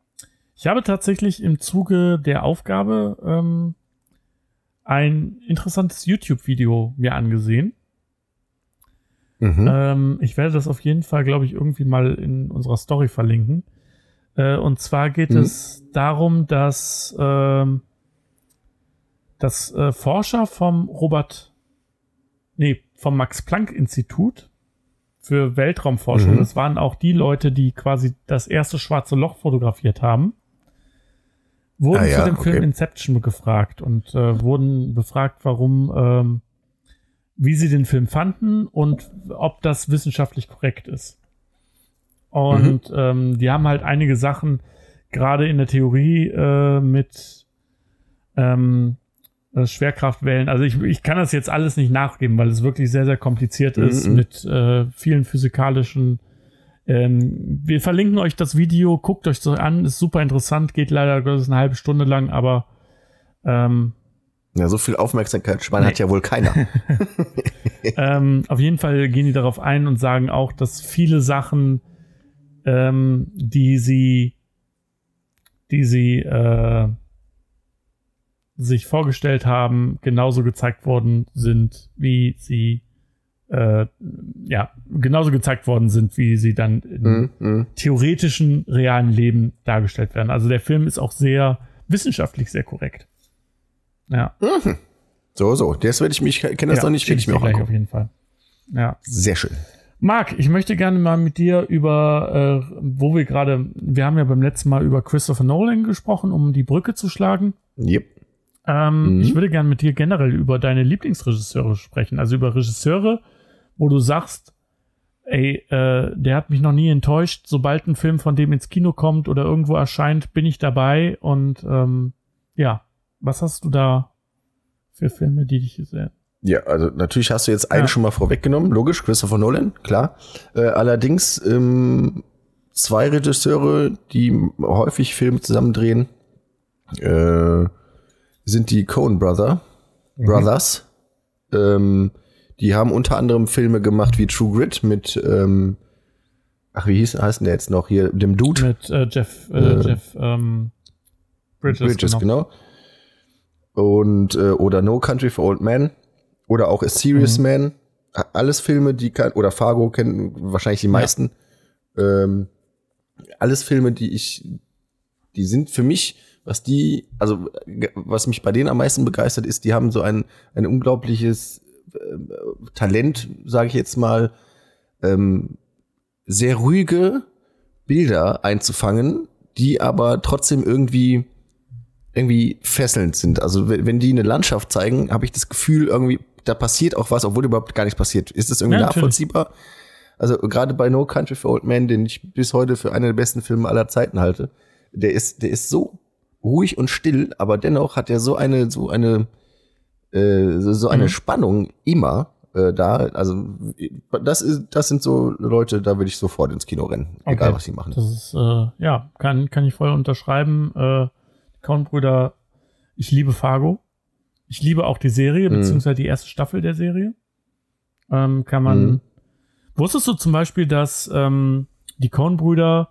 ich habe tatsächlich im Zuge der Aufgabe ähm, ein interessantes YouTube-Video mir angesehen. Mhm. Ähm, ich werde das auf jeden Fall, glaube ich, irgendwie mal in unserer Story verlinken. Äh, und zwar geht Mhm. es darum, dass, ähm, dass äh, Forscher vom Robert, nee, vom Max-Planck-Institut für Weltraumforschung, Mhm. das waren auch die Leute, die quasi das erste schwarze Loch fotografiert haben, wurden Ah ja, zu dem Film okay. Inception gefragt und äh, wurden befragt, warum, ähm, wie sie den Film fanden und ob das wissenschaftlich korrekt ist. Und Mhm. ähm, die haben halt einige Sachen, gerade in der Theorie äh, mit ähm, äh, Schwerkraftwellen. Also ich, ich kann das jetzt alles nicht nachgeben, weil es wirklich sehr, sehr kompliziert Mhm, ist mhm. mit äh, vielen physikalischen. Ähm, wir verlinken euch das Video, guckt euch das an, ist super interessant, geht leider Gottes eine halbe Stunde lang, aber ähm, Ja, so viel Aufmerksamkeitsspanne Nee. hat ja wohl keiner. (laughs) (laughs) ähm, auf jeden Fall gehen die darauf ein und sagen auch, dass viele Sachen, ähm, die sie, die sie äh, sich vorgestellt haben, genauso gezeigt worden sind, wie sie äh, ja, genauso gezeigt worden sind, wie sie dann im Mhm, mhm. theoretischen, realen Leben dargestellt werden. Also der Film ist auch sehr wissenschaftlich sehr korrekt. Ja, So, so. Das werde ich mich, ich kenne das ja, noch nicht, werde ich mir auch gleich auf angucken. jeden Fall. Ja. Sehr schön. Marc, ich möchte gerne mal mit dir über, äh, wo wir gerade, wir haben ja beim letzten Mal über Christopher Nolan gesprochen, um die Brücke zu schlagen. Yep. Ähm, Mhm. Ich würde gerne mit dir generell über deine Lieblingsregisseure sprechen. Also über Regisseure, wo du sagst, ey, äh, der hat mich noch nie enttäuscht. Sobald ein Film von dem ins Kino kommt oder irgendwo erscheint, bin ich dabei. Und ähm, ja, was hast du da für Filme, die dich sehr. Ja, also natürlich hast du jetzt einen Ja. schon mal vorweggenommen, logisch, Christopher Nolan, klar. Äh, allerdings ähm, zwei Regisseure, die häufig Filme zusammendrehen, äh, sind die Coen Brother, Brothers. Ähm, die haben unter anderem Filme gemacht wie True Grit mit, ähm, ach, wie hieß, heißt denn der jetzt noch hier, dem Dude? Mit äh, Jeff, äh, Äh, Jeff ähm, Bridges. Bridges, genau. genau. Und äh, oder No Country for Old Men oder auch A Serious Mhm. Man. Alles Filme, die kann, oder Fargo kennen wahrscheinlich die meisten. Ähm, alles Filme, die ich, die sind für mich, was die, also was mich bei denen am meisten begeistert ist, die haben so ein, ein unglaubliches äh, Talent, sage ich jetzt mal, ähm, sehr ruhige Bilder einzufangen, die aber trotzdem irgendwie irgendwie fesselnd sind. Also wenn die eine Landschaft zeigen, habe ich das Gefühl, irgendwie, da passiert auch was, obwohl überhaupt gar nichts passiert. Ist das irgendwie Ja, natürlich. nachvollziehbar? Also gerade bei No Country for Old Men, den ich bis heute für einen der besten Filme aller Zeiten halte, der ist, der ist so ruhig und still, aber dennoch hat er so eine, so eine, äh, so eine Mhm. Spannung immer äh, da. Also das ist, das sind so Leute, da würde ich sofort ins Kino rennen, egal Okay. was sie machen. Das ist, äh, ja, kann, kann ich voll unterschreiben. Äh, Coen-Brüder, ich liebe Fargo. Ich liebe auch die Serie, Mhm. beziehungsweise die erste Staffel der Serie. Ähm, kann man. Mhm. Wusstest du zum Beispiel, dass ähm, die Coen-Brüder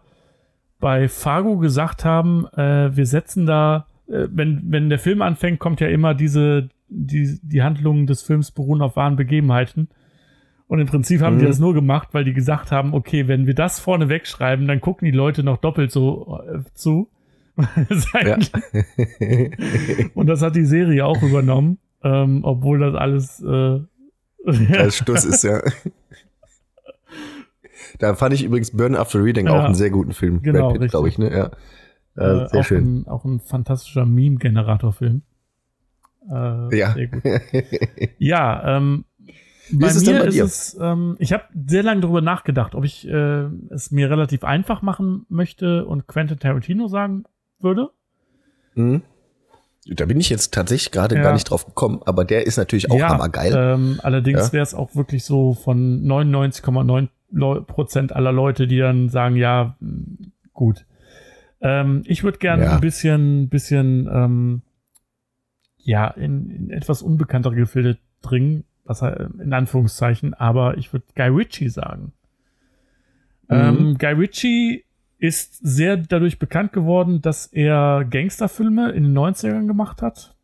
bei Fargo gesagt haben, äh, wir setzen da, äh, wenn, wenn der Film anfängt, kommt ja immer diese, die, die Handlungen des Films beruhen auf wahren Begebenheiten. Und im Prinzip haben die Mhm. das nur gemacht, weil die gesagt haben, okay, wenn wir das vorne wegschreiben, dann gucken die Leute noch doppelt so äh, zu. (laughs) (laughs) Und das hat die Serie auch übernommen, ähm, obwohl das alles äh, (laughs) als Stuss ist, ja. Da fand ich übrigens Burn After Reading Ja. auch einen sehr guten Film. Genau, glaube ich, ne? Ja. Äh, äh, sehr auch, schön. Ein, auch ein fantastischer Meme-Generator-Film. Äh, Ja. Sehr gut. Ja, ähm, bei ist es mir bei ist dir? es, ähm, ich habe sehr lange darüber nachgedacht, ob ich äh, es mir relativ einfach machen möchte und Quentin Tarantino sagen würde. Mhm. Da bin ich jetzt tatsächlich gerade Ja. gar nicht drauf gekommen, aber der ist natürlich auch ja, hammergeil. Ähm, allerdings Ja. wäre es auch wirklich so von 99,9 Leu- Prozent aller Leute, die dann sagen, ja, mh, gut. Ähm, ich würde gerne Ja. ein bisschen, bisschen, ähm, ja, in, in etwas unbekanntere Gefilde dringen, was er- in Anführungszeichen, aber ich würde Guy Ritchie sagen. Mhm. Ähm, Guy Ritchie ist sehr dadurch bekannt geworden, dass er Gangsterfilme in den 90ern gemacht hat.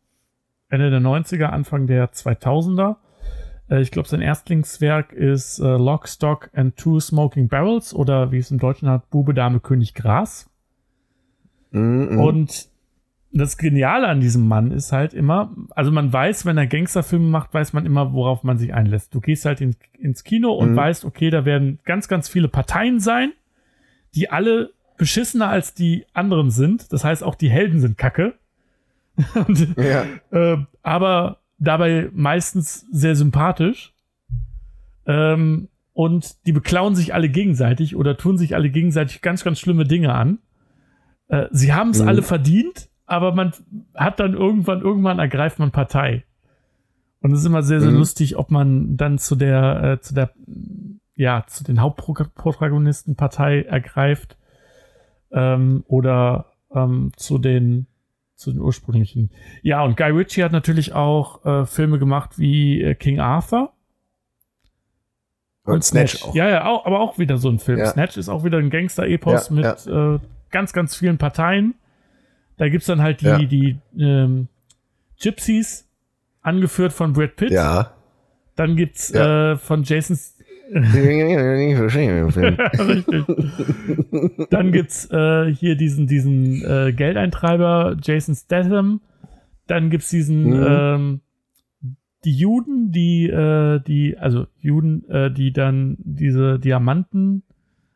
Ende der 90er, Anfang der 2000er. Äh, ich glaube, sein Erstlingswerk ist äh, Lock, Stock and Two Smoking Barrels oder wie es im Deutschen hat, Bube, Dame, König, Gras. Mhm, mhm. Und das Geniale an diesem Mann ist halt immer, also man weiß, wenn er Gangsterfilme macht, weiß man immer, worauf man sich einlässt. Du gehst halt in, ins Kino und Mhm. weißt, okay, da werden ganz, ganz viele Parteien sein, die alle beschissener als die anderen sind. Das heißt, auch die Helden sind kacke. (laughs) und, ja. äh, aber dabei meistens sehr sympathisch. Ähm, und die beklauen sich alle gegenseitig oder tun sich alle gegenseitig ganz, ganz schlimme Dinge an. Äh, sie haben es Mhm. alle verdient, aber man hat dann irgendwann, irgendwann ergreift man Partei. Und es ist immer sehr, sehr Mhm. lustig, ob man dann zu der, äh, zu der, ja, zu den Hauptprotagonisten Partei ergreift ähm, oder ähm, zu den zu den ursprünglichen. Ja, und Guy Ritchie hat natürlich auch äh, Filme gemacht wie äh, King Arthur. Und Snatch auch. Ja, ja, auch, aber auch wieder so ein Film. Ja. Snatch ist auch wieder ein Gangster-Epos Ja, mit Äh, ganz, ganz vielen Parteien. Da gibt's dann halt die, Ja. die ähm, Gypsies, angeführt von Brad Pitt. Ja. Dann gibt's Ja. äh, von Jason Richtig. Dann gibt's äh, hier diesen, diesen äh, Geldeintreiber Jason Statham. Dann gibt's diesen Mhm. ähm, die Juden, die, äh, die, also Juden, äh, die dann diese Diamanten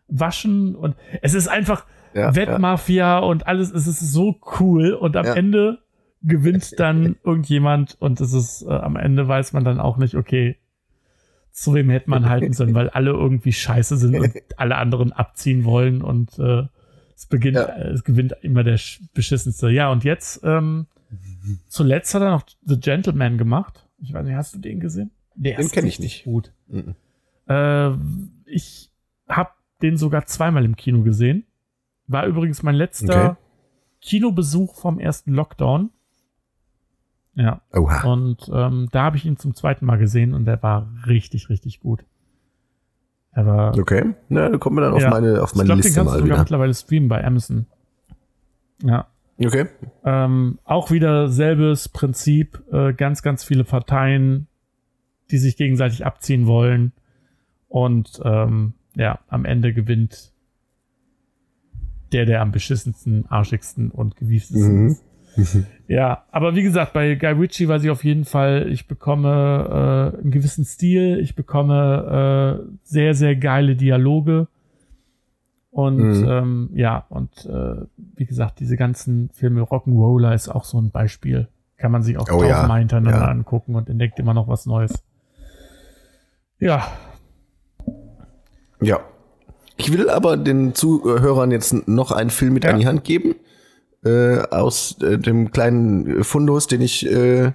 waschen und es ist einfach Ja, Wettmafia und alles, es ist so cool und am Ja. Ende gewinnt dann irgendjemand und es ist, äh, am Ende weiß man dann auch nicht, okay, zu wem hätte man halten (laughs) sollen, weil alle irgendwie scheiße sind und alle anderen abziehen wollen und äh, es beginnt, Ja. äh, es gewinnt immer der sch- beschissenste. Ja, und jetzt, ähm, zuletzt hat er noch The Gentleman gemacht. Ich weiß nicht, hast du den gesehen? Der Den ist kenn ich nicht. Gut. Mhm. Äh, ich habe den sogar zweimal im Kino gesehen. War übrigens mein letzter Okay. Kinobesuch vom ersten Lockdown. Ja. Oha. Und ähm, da habe ich ihn zum zweiten Mal gesehen und der war richtig, richtig gut. Er war. Okay. Na, dann kommen wir dann auf Ja. meine, auf ich meine glaube, den Liste kannst du mal sogar wieder. mittlerweile streamen bei Amazon. Ja. Okay. Ähm, auch wieder selbes Prinzip, äh, ganz, ganz viele Parteien, die sich gegenseitig abziehen wollen. Und ähm, ja, am Ende gewinnt der, der am beschissensten, arschigsten und gewieftesten Mhm. ist. Ja, aber wie gesagt, bei Guy Ritchie weiß ich auf jeden Fall, ich bekomme äh, einen gewissen Stil, ich bekomme äh, sehr, sehr geile Dialoge. Und Mhm. ähm, ja, und äh, wie gesagt, diese ganzen Filme, Rock'n'Roller ist auch so ein Beispiel. Kann man sich auch Oh ja, tausendmal hintereinander ja. angucken und entdeckt immer noch was Neues. Ja, Ja. Ich will aber den Zuhörern jetzt noch einen Film mit Ja. an die Hand geben. Äh, aus äh, dem kleinen Fundus, den ich äh,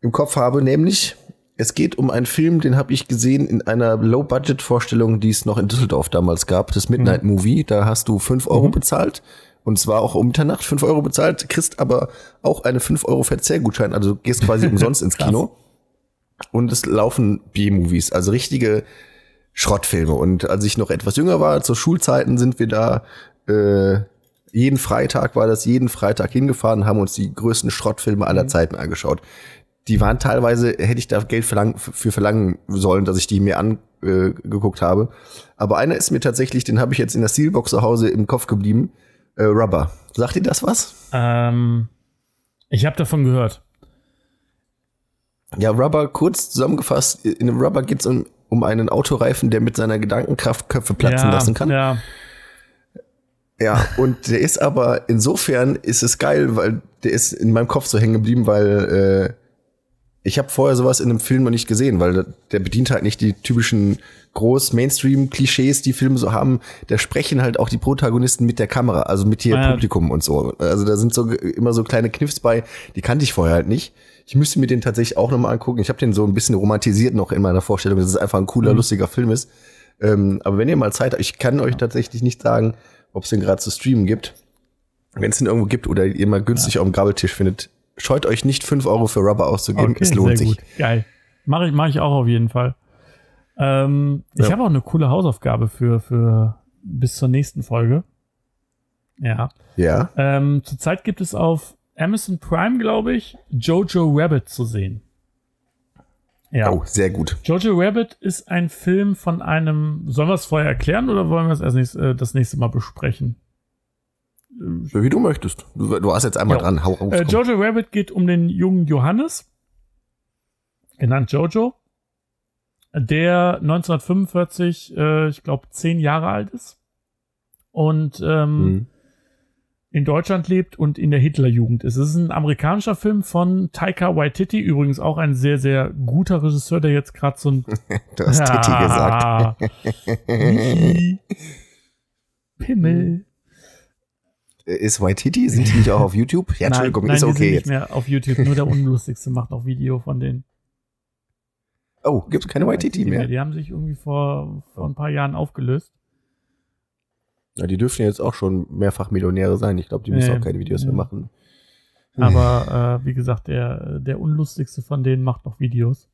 im Kopf habe, nämlich es geht um einen Film, den habe ich gesehen in einer Low-Budget-Vorstellung, die es noch in Düsseldorf damals gab, das Midnight Movie. Da hast du 5 Euro bezahlt. Und zwar auch um Mitternacht 5 Euro bezahlt, kriegst aber auch eine 5 Euro Verzehrgutschein, also gehst quasi (laughs) umsonst ins Kino. Und es laufen B-Movies, also richtige Schrottfilme. Und als ich noch etwas jünger war, zu Schulzeiten sind wir da äh, jeden Freitag war das, jeden Freitag hingefahren, haben uns die größten Schrottfilme aller Zeiten angeschaut. Die waren teilweise, hätte ich da Geld verlang, für verlangen sollen, dass ich die mir angeguckt äh, habe. Aber einer ist mir tatsächlich, den habe ich jetzt in der Steelbox zu Hause im Kopf geblieben. Äh, Rubber. Sagt ihr das was? ähm, ich habe davon gehört. Ja, Rubber, kurz zusammengefasst, in Rubber geht es um, um einen Autoreifen, der mit seiner Gedankenkraft Köpfe platzen ja, lassen kann. Ja, Ja, und der ist aber, insofern ist es geil, weil der ist in meinem Kopf so hängen geblieben, weil äh, ich habe vorher sowas in einem Film noch nicht gesehen, weil der, bedient halt nicht die typischen groß Mainstream-Klischees, die Filme so haben. Da sprechen halt auch die Protagonisten mit der Kamera, also mit hier Ah, ja. Publikum und so. Also da sind so immer so kleine Kniffs bei, die kannte ich vorher halt nicht. Ich müsste mir den tatsächlich auch noch mal angucken. Ich habe den so ein bisschen romantisiert noch in meiner Vorstellung, dass es einfach ein cooler, Mhm. lustiger Film ist. Ähm, aber wenn ihr mal Zeit habt, ich kann euch tatsächlich nicht sagen, ob es den gerade zu streamen gibt. Wenn es den irgendwo gibt oder ihr mal günstig auf dem Grabbeltisch findet, scheut euch nicht 5 Euro für Rubber auszugeben. okay, es lohnt sich. gut. Geil. Mache ich, mach ich auch auf jeden Fall. Ähm, Ich Ja. habe auch eine coole Hausaufgabe für, für bis zur nächsten Folge. Ja. Ja. Ähm, zurzeit gibt es auf Amazon Prime, glaube ich, Jojo Rabbit zu sehen. Ja. Oh, sehr gut. Jojo Rabbit ist ein Film von einem. Sollen wir es vorher erklären oder wollen wir es erst nächst, äh, das nächste Mal besprechen? So wie du möchtest. Du, du hast jetzt einmal Ja. dran. Hau raus. Äh. Jojo Rabbit geht um den jungen Johannes, genannt Jojo, der 1945, äh, ich glaube, zehn Jahre alt ist und ähm, Mhm. In Deutschland lebt und in der Hitlerjugend ist. Es ist ein amerikanischer Film von Taika Waititi, übrigens auch ein sehr, sehr guter Regisseur, der jetzt gerade so ein (laughs) Du hast Titi (laughs) gesagt. Ah. Pimmel. Ist Waititi? Sind die nicht auch auf YouTube? Ja, Entschuldigung, nein, ist nein, die sind okay nicht mehr auf YouTube. Nur der Unlustigste macht noch Video von denen. Oh, gibt's keine Waititi mehr? Die haben sich irgendwie vor, vor ein paar Jahren aufgelöst. Ja, die dürfen jetzt auch schon mehrfach Millionäre sein. Ich glaube, die müssen Nee, auch keine Videos nee. mehr machen. Aber äh, wie gesagt, der, der Unlustigste von denen macht noch Videos.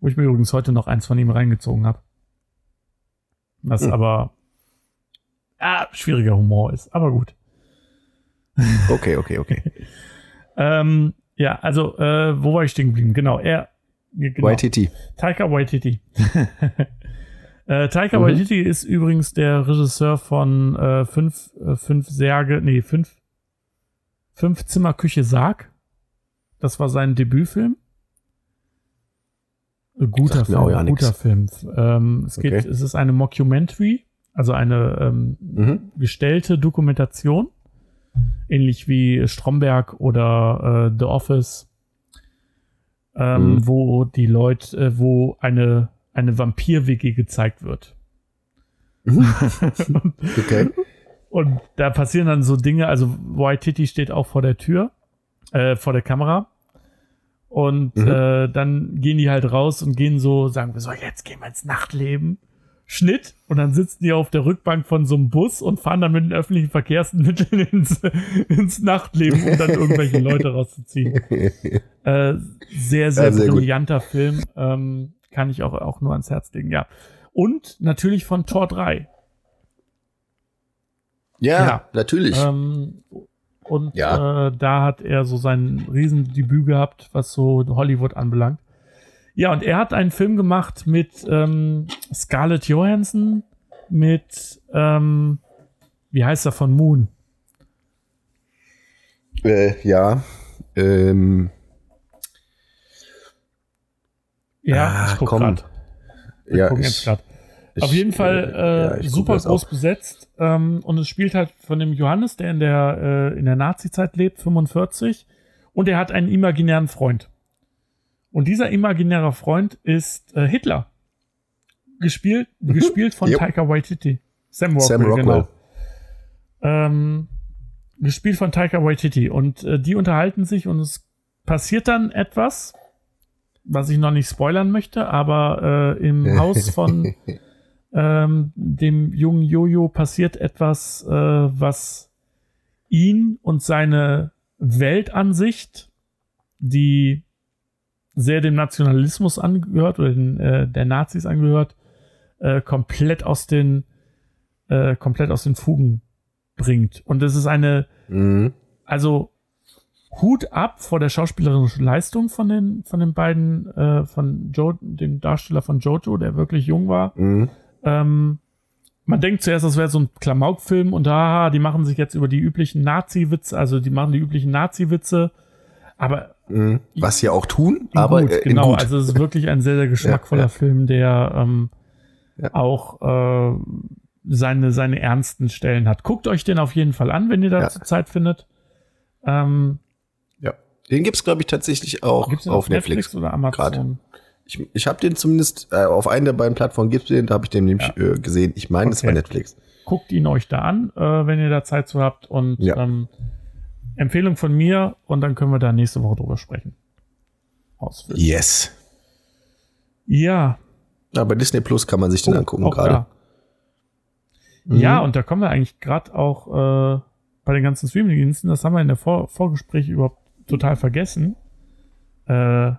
Wo ich mir übrigens heute noch eins von ihm reingezogen habe. Was Hm. aber ah, schwieriger Humor ist. Aber gut. Okay, okay, okay. (laughs) Ähm, ja, also, äh, wo war ich stehen geblieben? Genau, er Genau. Waititi. Taika Waititi. (laughs) äh, Taika Mhm. Waititi ist übrigens der Regisseur von äh, fünf, äh, fünf Särge, nee, fünf, fünf Zimmer Küche Sarg. Das war sein Debütfilm. Guter Film, ja nix. guter Film. Ähm, es, geht, Okay. es ist eine Mockumentary, also eine ähm, Mhm. gestellte Dokumentation, ähnlich wie Stromberg oder äh, The Office, ähm, Mhm. wo die Leute, äh, wo eine, eine Vampir-WG gezeigt wird. (laughs) Okay. Und da passieren dann so Dinge, also Waititi steht auch vor der Tür, äh, vor der Kamera. Und Mhm. äh, dann gehen die halt raus und gehen so, sagen wir so, jetzt gehen wir ins Nachtleben. Schnitt und dann sitzen die auf der Rückbank von so einem Bus und fahren dann mit den öffentlichen Verkehrsmitteln (laughs) ins, ins Nachtleben, um dann irgendwelche Leute rauszuziehen. (laughs) Äh, sehr, sehr, Ja, sehr gut. brillanter Film. Ähm, kann ich auch, auch nur ans Herz legen, ja. Und natürlich von Tor 3. Ja, Ja. natürlich. Ähm, und Ja. äh, da hat er so sein Riesendebüt gehabt, was so Hollywood anbelangt. Ja, und er hat einen Film gemacht mit ähm, Scarlett Johansson, mit, ähm, wie heißt er, von Moon? Äh, ja. Ähm, Ja, Ah, ich guck komm. grad. Wir ja, gucken ich, jetzt ich- Auf jeden Fall äh, ja, guck super groß besetzt. Ähm, und es spielt halt von dem Johannes, der in der, äh, in der Nazi-Zeit lebt, 45. Und er hat einen imaginären Freund. Und dieser imaginäre Freund ist äh, Hitler. Gespielt, gespielt von. Taika Waititi. Sam Rockwell, Sam Rockwell. genau. Ähm, gespielt von Taika Waititi. Und äh, die unterhalten sich und es passiert dann etwas, was ich noch nicht spoilern möchte, aber äh, im (laughs) Haus von ähm, dem jungen Jojo passiert etwas, äh, was ihn und seine Weltansicht, die sehr dem Nationalismus angehört oder den, äh, der Nazis angehört, äh, komplett aus den äh, komplett aus den Fugen bringt. Und es ist eine, Mhm. also Hut ab vor der schauspielerischen Leistung von den von den beiden, äh, von Joe, dem Darsteller von Jojo, der wirklich jung war. Mhm. Ähm, man denkt zuerst, das wäre so ein Klamaukfilm und haha, die machen sich jetzt über die üblichen Nazi-Witze, also die machen die üblichen Nazi-Witze. Aber Mhm. Was sie auch tun, aber gut, äh, genau. Also es ist wirklich ein sehr, sehr (laughs) geschmackvoller Ja, ja. Film, der ähm, Ja. auch äh, seine, seine ernsten Stellen hat. Guckt euch den auf jeden Fall an, wenn ihr dazu Zeit findet. Ähm. Den gibt's glaube ich tatsächlich auch den auf Netflix. oder Amazon? Ich, ich habe den zumindest äh, auf einer der beiden Plattformen gibt's den, da habe ich den nämlich äh, gesehen. Ich meine, das Okay. war Netflix. Guckt ihn euch da an, äh, wenn ihr da Zeit zu habt. Und Ja. ähm, Empfehlung von mir und dann können wir da nächste Woche drüber sprechen. Ausführlich. Yes. Ja, Ja, bei Disney Plus kann man sich den Oh, angucken auch gerade. Ja, und da kommen wir eigentlich gerade auch äh, bei den ganzen Streaming-Diensten, das haben wir in der Vor Vorgespräch überhaupt total vergessen. Äh,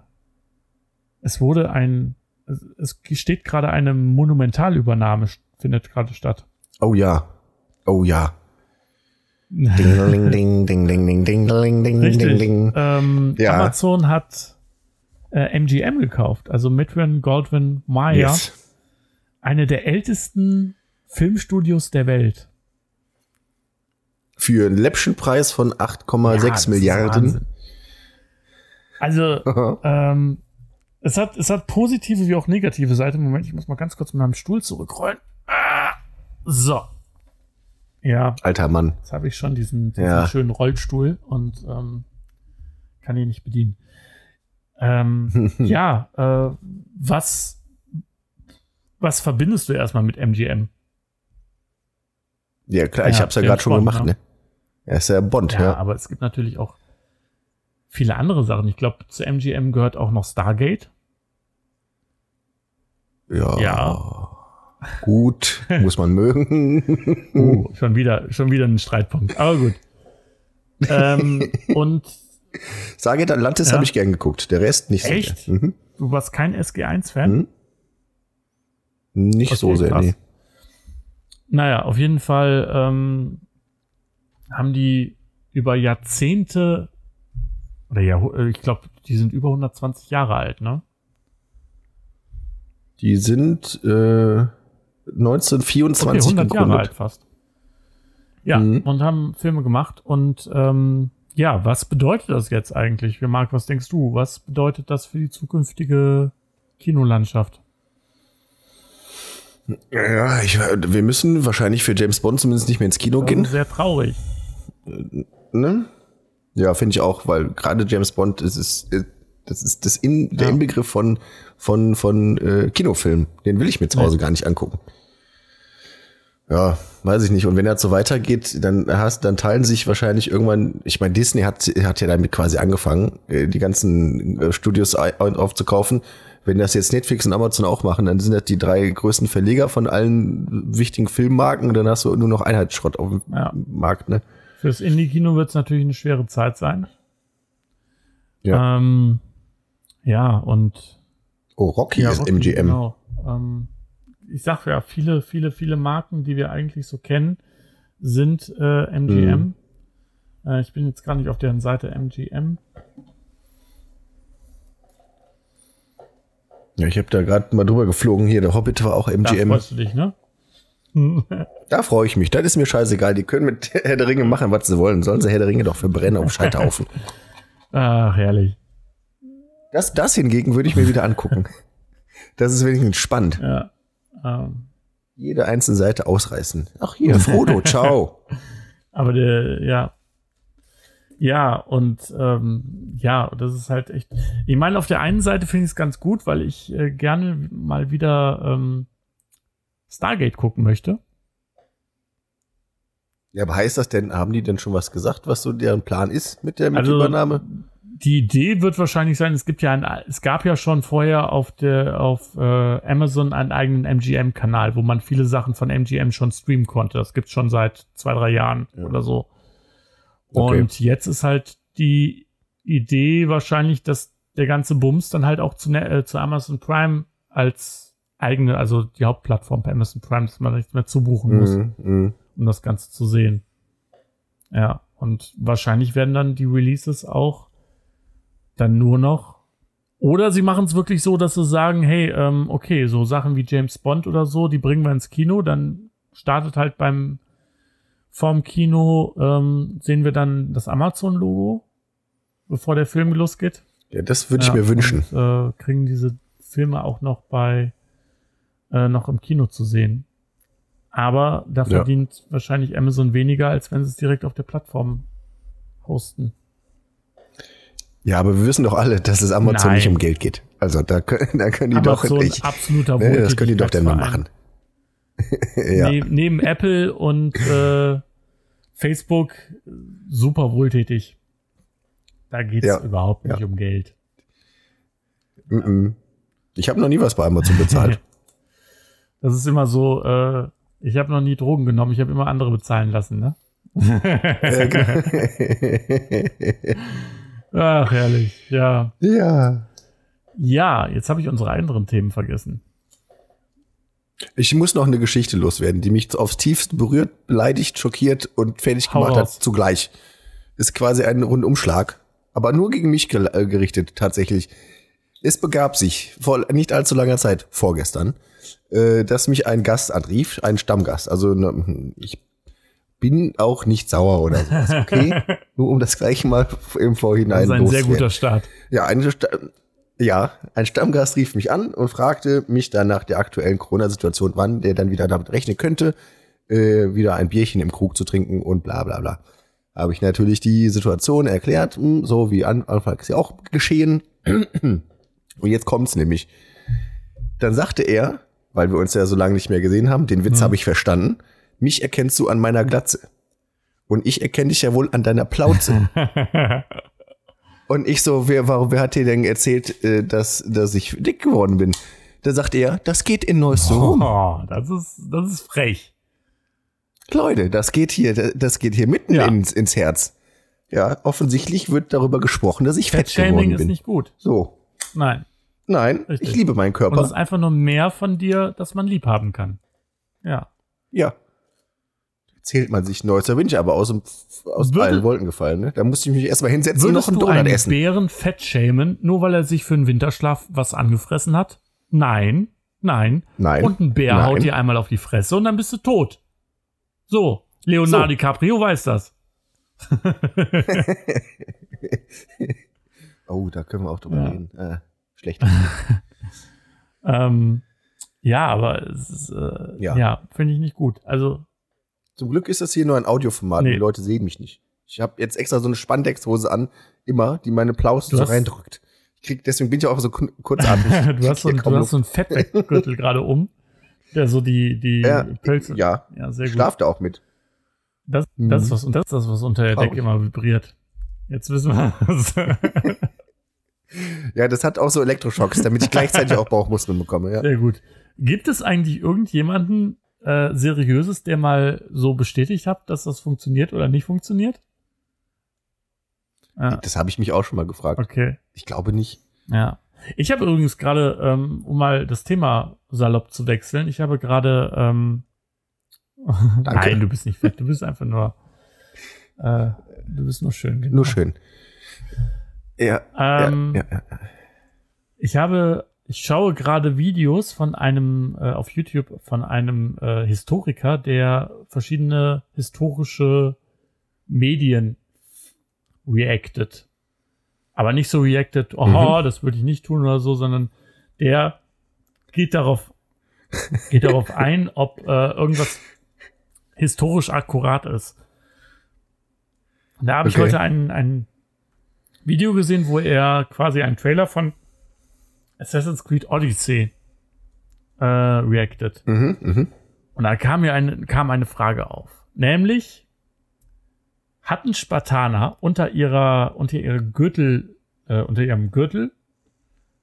es wurde ein, es steht gerade eine Monumentalübernahme, findet gerade statt. Oh ja. Oh ja. (laughs) Ding, ding, ding, ding, ding, ding, ding, ding, Richtig. ding, ding. Ähm, ja. Amazon hat äh, MGM gekauft, also Midwin Goldwyn Mayer. Yes. Eine der ältesten Filmstudios der Welt. Für einen läppschen Preis von 8,6 ja, Milliarden. Also, (laughs) ähm, es hat, es hat positive wie auch negative Seite. Moment, ich muss mal ganz kurz mit meinem Stuhl zurückrollen. Ah, so. Ja, Alter Mann. jetzt habe ich schon diesen, diesen Ja. schönen Rollstuhl und ähm, kann ihn nicht bedienen. Ähm, (laughs) ja, äh, was, was verbindest du erstmal mit MGM? Ja, klar, ich Ja, hab's ja gerade schon gemacht, ne? ne? Er ist ja Bond, Ja, ja. aber es gibt natürlich auch viele andere Sachen. Ich glaube, zu MGM gehört auch noch Stargate. Ja. Ja. Gut, (laughs) muss man mögen. Oh, schon wieder, schon wieder ein Streitpunkt. Aber gut. ähm, (laughs) und Sage Atlantis Ja. habe ich gern geguckt, der Rest nicht so. Echt? Mhm. du warst kein SG1-Fan? Mhm. Nicht Okay, so sehr, krass. nee. Naja, auf jeden Fall ähm, haben die über Jahrzehnte, oder ja, ich glaube, die sind über 120 Jahre alt, ne? Die sind äh, 1924 okay, 100 gegründet. Jahre alt fast. Ja, Mhm. und haben Filme gemacht. Und ähm, ja, was bedeutet das jetzt eigentlich? Marc, was denkst du? Was bedeutet das für die zukünftige Kinolandschaft? Ja, ich, wir müssen wahrscheinlich für James Bond zumindest nicht mehr ins Kino Das gehen. sehr traurig. Ne? Ja, finde ich auch, weil gerade James Bond, das ist, äh, das ist das in, der Ja. Inbegriff von, von, von äh, Kinofilm. Den will ich mir zu Hause Nee. gar nicht angucken. Ja, weiß ich nicht. Und wenn er so weitergeht, dann hast, dann teilen sich wahrscheinlich irgendwann, ich meine, Disney hat, hat ja damit quasi angefangen, äh, die ganzen äh, Studios aufzukaufen. Wenn das jetzt Netflix und Amazon auch machen, dann sind das die drei größten Verleger von allen wichtigen Filmmarken. Dann hast du nur noch Einheitsschrott auf dem Ja. Markt, ne? Fürs Indie-Kino wird es natürlich eine schwere Zeit sein. Ja. Ähm, ja, und Oh, Rocky ja, ist Rocky, MGM. Genau. Ähm, ich sag ja, viele, viele, viele Marken, die wir eigentlich so kennen, sind äh, MGM. Äh, ich bin jetzt gar nicht auf deren Seite MGM. Ja, ich habe da gerade mal drüber geflogen. Hier, der Hobbit war auch Da MGM. freust du dich, ne? Da freue ich mich. Das ist mir scheißegal. Die können mit (laughs) Herr der Ringe machen, was sie wollen. Sollen sie Herr der Ringe doch verbrennen auf Scheiterhaufen. Ach, herrlich. Das, das hingegen würde ich mir wieder angucken. Das ist wenigstens spannend. Ja. Ähm, Jede einzelne Seite ausreißen. Ach hier, (laughs) Frodo, ciao. aber der, ja. Ja, und ähm, ja, das ist halt echt. Ich meine, auf der einen Seite finde ich es ganz gut, weil ich äh, gerne mal wieder ähm, Stargate gucken möchte. Ja, aber heißt das denn, haben die denn schon was gesagt, was so deren Plan ist mit der mit Also, Übernahme? Die Idee wird wahrscheinlich sein, es gibt ja ein, es gab ja schon vorher auf der auf äh, Amazon einen eigenen MGM-Kanal, wo man viele Sachen von MGM schon streamen konnte. Das gibt's schon seit zwei, drei Jahren Ja. oder so. Okay. Und jetzt ist halt die Idee wahrscheinlich, dass der ganze Bums dann halt auch zu, äh, zu Amazon Prime als eigene, also die Hauptplattform bei Amazon Prime, dass man nichts mehr zubuchen muss Mhm, mhm. um das Ganze zu sehen. Ja, und wahrscheinlich werden dann die Releases auch dann nur noch. Oder sie machen es wirklich so, dass sie sagen, hey, ähm, okay, so Sachen wie James Bond oder so, die bringen wir ins Kino, dann startet halt beim vorm Kino, ähm, sehen wir dann das Amazon-Logo, bevor der Film losgeht. Ja, das würde ich Ja, mir wünschen. Und, äh, kriegen diese Filme auch noch bei äh, noch im Kino zu sehen. Aber da Ja. verdient wahrscheinlich Amazon weniger, als wenn sie es direkt auf der Plattform hosten. Ja, aber wir wissen doch alle, dass es Amazon Nein. nicht um Geld geht. Also da können, (laughs) da können die doch Amazon, nicht. absoluter Ne, das können die doch dann mal machen. (laughs) ja. Neben, neben Apple und äh, Facebook super wohltätig. Da geht es Ja. überhaupt nicht Ja. um Geld. Ich habe noch nie was bei Amazon bezahlt. (laughs) Das ist immer so, äh, ich habe noch nie Drogen genommen, ich habe immer andere bezahlen lassen, ne? (laughs) Ach, herrlich, ja. ja. Ja, jetzt habe ich unsere anderen Themen vergessen. Ich muss noch eine Geschichte loswerden, die mich aufs tiefste berührt, beleidigt, schockiert und fertig Hau gemacht raus. hat zugleich. Ist quasi ein Rundumschlag, aber nur gegen mich äh, gerichtet tatsächlich. Es begab sich vor nicht allzu langer Zeit, vorgestern, äh, dass mich ein Gast anrief, ein Stammgast. Also ne, ich bin auch nicht sauer oder sowas, (laughs) okay? nur um das gleich mal im Das Vorhinein ist ein sehr guter Start. Ja, Sta- ja, ein Stammgast rief mich an und fragte mich dann nach der aktuellen Corona-Situation, wann der dann wieder damit rechnen könnte, äh, wieder ein Bierchen im Krug zu trinken und bla bla bla. Habe ich natürlich die Situation erklärt, hm, so wie an, anfangs ja auch geschehen. (clears throat) Und jetzt kommt's nämlich. Dann sagte er, weil wir uns ja so lange nicht mehr gesehen haben, den Witz Hm. habe ich verstanden, mich erkennst du an meiner Glatze. Und ich erkenne dich ja wohl an deiner Plauze. (laughs) Und ich so, wer, warum, wer hat dir denn erzählt, äh, dass, dass ich dick geworden bin? Da sagt er, das geht in Neuss so rum. Oh, das ist, das ist frech. Leute, das geht hier, das geht hier mitten Ja. ins, ins Herz. Ja, offensichtlich wird darüber gesprochen, dass ich fett geworden ist bin. nicht gut. So. Nein. Nein, Richtig. ich liebe meinen Und das ist Körper. einfach nur mehr von dir, das man lieb haben kann. Ja. Ja. Zählt man sich Neuss. Da bin ich aber aus, dem, aus Würde- allen Wolken gefallen. Ne? Da musste ich mich erstmal hinsetzen und noch einen du Donut einen essen. Bären fett schämen, nur weil er sich für einen Winterschlaf was angefressen hat? Nein. Nein. Nein. Und ein Bär Nein. haut dir einmal auf die Fresse und dann bist du tot. So, Leonardo So. DiCaprio weiß das. (laughs) Oh, da können wir auch drüber Ja. reden. Äh, schlecht. (laughs) Ähm, ja, aber es ist, äh, ja, Ja. finde ich nicht gut. Also, Zum Glück ist das hier nur ein Audioformat. Nee. Die Leute sehen mich nicht. Ich habe jetzt extra so eine Spandexhose an, immer, die meine Plauze Du so reindrückt. Ich krieg, deswegen bin ich auch so kurzatmig. (laughs) du hast so, du hast so einen Fettweggürtel gerade um, der so die, die Ja, Pölze. ja, ja, sehr gut. schlaf da auch mit. Das, Mhm. das, ist was, das ist das, was unter der Traurig. Decke immer vibriert. Jetzt wissen wir was. (laughs) Ja, das hat auch so Elektroschocks, damit ich gleichzeitig auch Bauchmuskeln bekomme. Ja. Sehr gut. Gibt es eigentlich irgendjemanden äh, Seriöses, der mal so bestätigt hat, dass das funktioniert oder nicht funktioniert? Ja, Das habe ich mich auch schon mal gefragt. okay. Ich glaube nicht. Ja. Ich habe übrigens gerade, ähm, um mal das Thema salopp zu wechseln, ich habe gerade, ähm, (laughs) nein, du bist nicht fett, du bist einfach nur, äh, du bist nur schön. Genau. Nur schön. Ja, Ähm, ja, ja, ja. Ich habe, ich schaue gerade Videos von einem äh, auf YouTube von einem äh, Historiker, der verschiedene historische Medien reacted. Aber nicht so reacted, oh, das würde ich nicht tun oder so, sondern der geht darauf, geht darauf (laughs) ein, ob äh, irgendwas historisch akkurat ist. Und da habe ich Okay. heute ein, ein Video gesehen, wo er quasi einen Trailer von Assassin's Creed Odyssey äh, reacted. Mhm, mhm. Und da kam mir eine, kam eine Frage auf. Nämlich, hatten Spartaner unter ihrer, unter ihrer Gürtel, äh, unter ihrem Gürtel,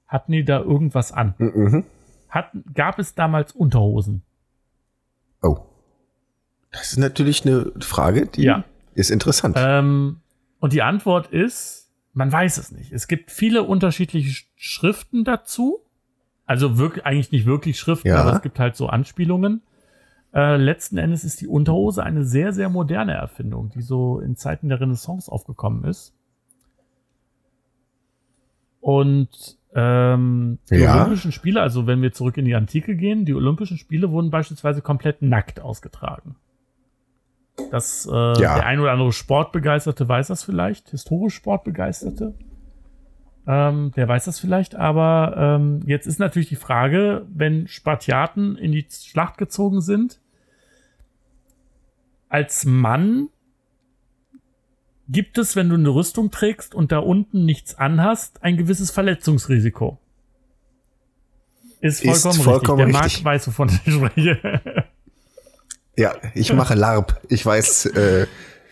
hatten die da irgendwas an? Mhm, mhm. Hatten, gab es damals Unterhosen? Oh. Das ist natürlich eine Frage, die Ja. ist interessant. Ähm, und die Antwort ist, man weiß es nicht. Es gibt viele unterschiedliche Sch- Schriften dazu. Also wirklich, eigentlich nicht wirklich Schriften, Ja. aber es gibt halt so Anspielungen. Äh, letzten Endes ist die Unterhose eine sehr, sehr moderne Erfindung, die so in Zeiten der Renaissance aufgekommen ist. Und ähm, die Ja. Olympischen Spiele, also wenn wir zurück in die Antike gehen, die Olympischen Spiele wurden beispielsweise komplett nackt ausgetragen. Das, äh, Ja. der ein oder andere Sportbegeisterte weiß das vielleicht, historisch Sportbegeisterte. Ähm, der weiß das vielleicht, aber ähm, jetzt ist natürlich die Frage, wenn Spartiaten in die Schlacht gezogen sind, als Mann gibt es, wenn du eine Rüstung trägst und da unten nichts anhast, ein gewisses Verletzungsrisiko. Ist Ist vollkommen, vollkommen richtig. Der richtig. Marc weiß, wovon ich spreche. (laughs) ja, ich mache LARP. Ich weiß, äh,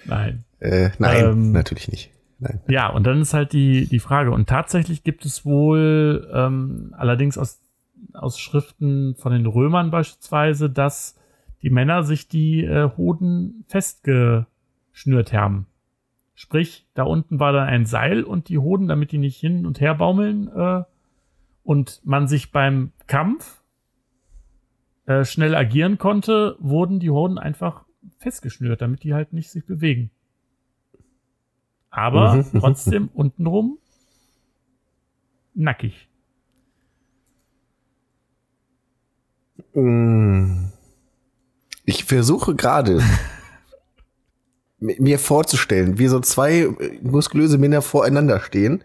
Nein. äh, nein, Ähm, natürlich nicht. Nein. Ja, und dann ist halt die, die Frage. Und tatsächlich gibt es wohl, ähm, allerdings aus, aus Schriften von den Römern beispielsweise, dass die Männer sich die äh, Hoden festgeschnürt haben. Sprich, da unten war dann ein Seil und die Hoden, damit die nicht hin und her baumeln äh, und man sich beim Kampf äh, schnell agieren konnte, wurden die Hoden einfach festgeschnürt, damit die halt nicht sich bewegen. Aber Mhm. (laughs) trotzdem untenrum nackig. Mm. Ich versuche gerade (laughs) mi- mir vorzustellen, wie so zwei äh, muskulöse Männer voreinander stehen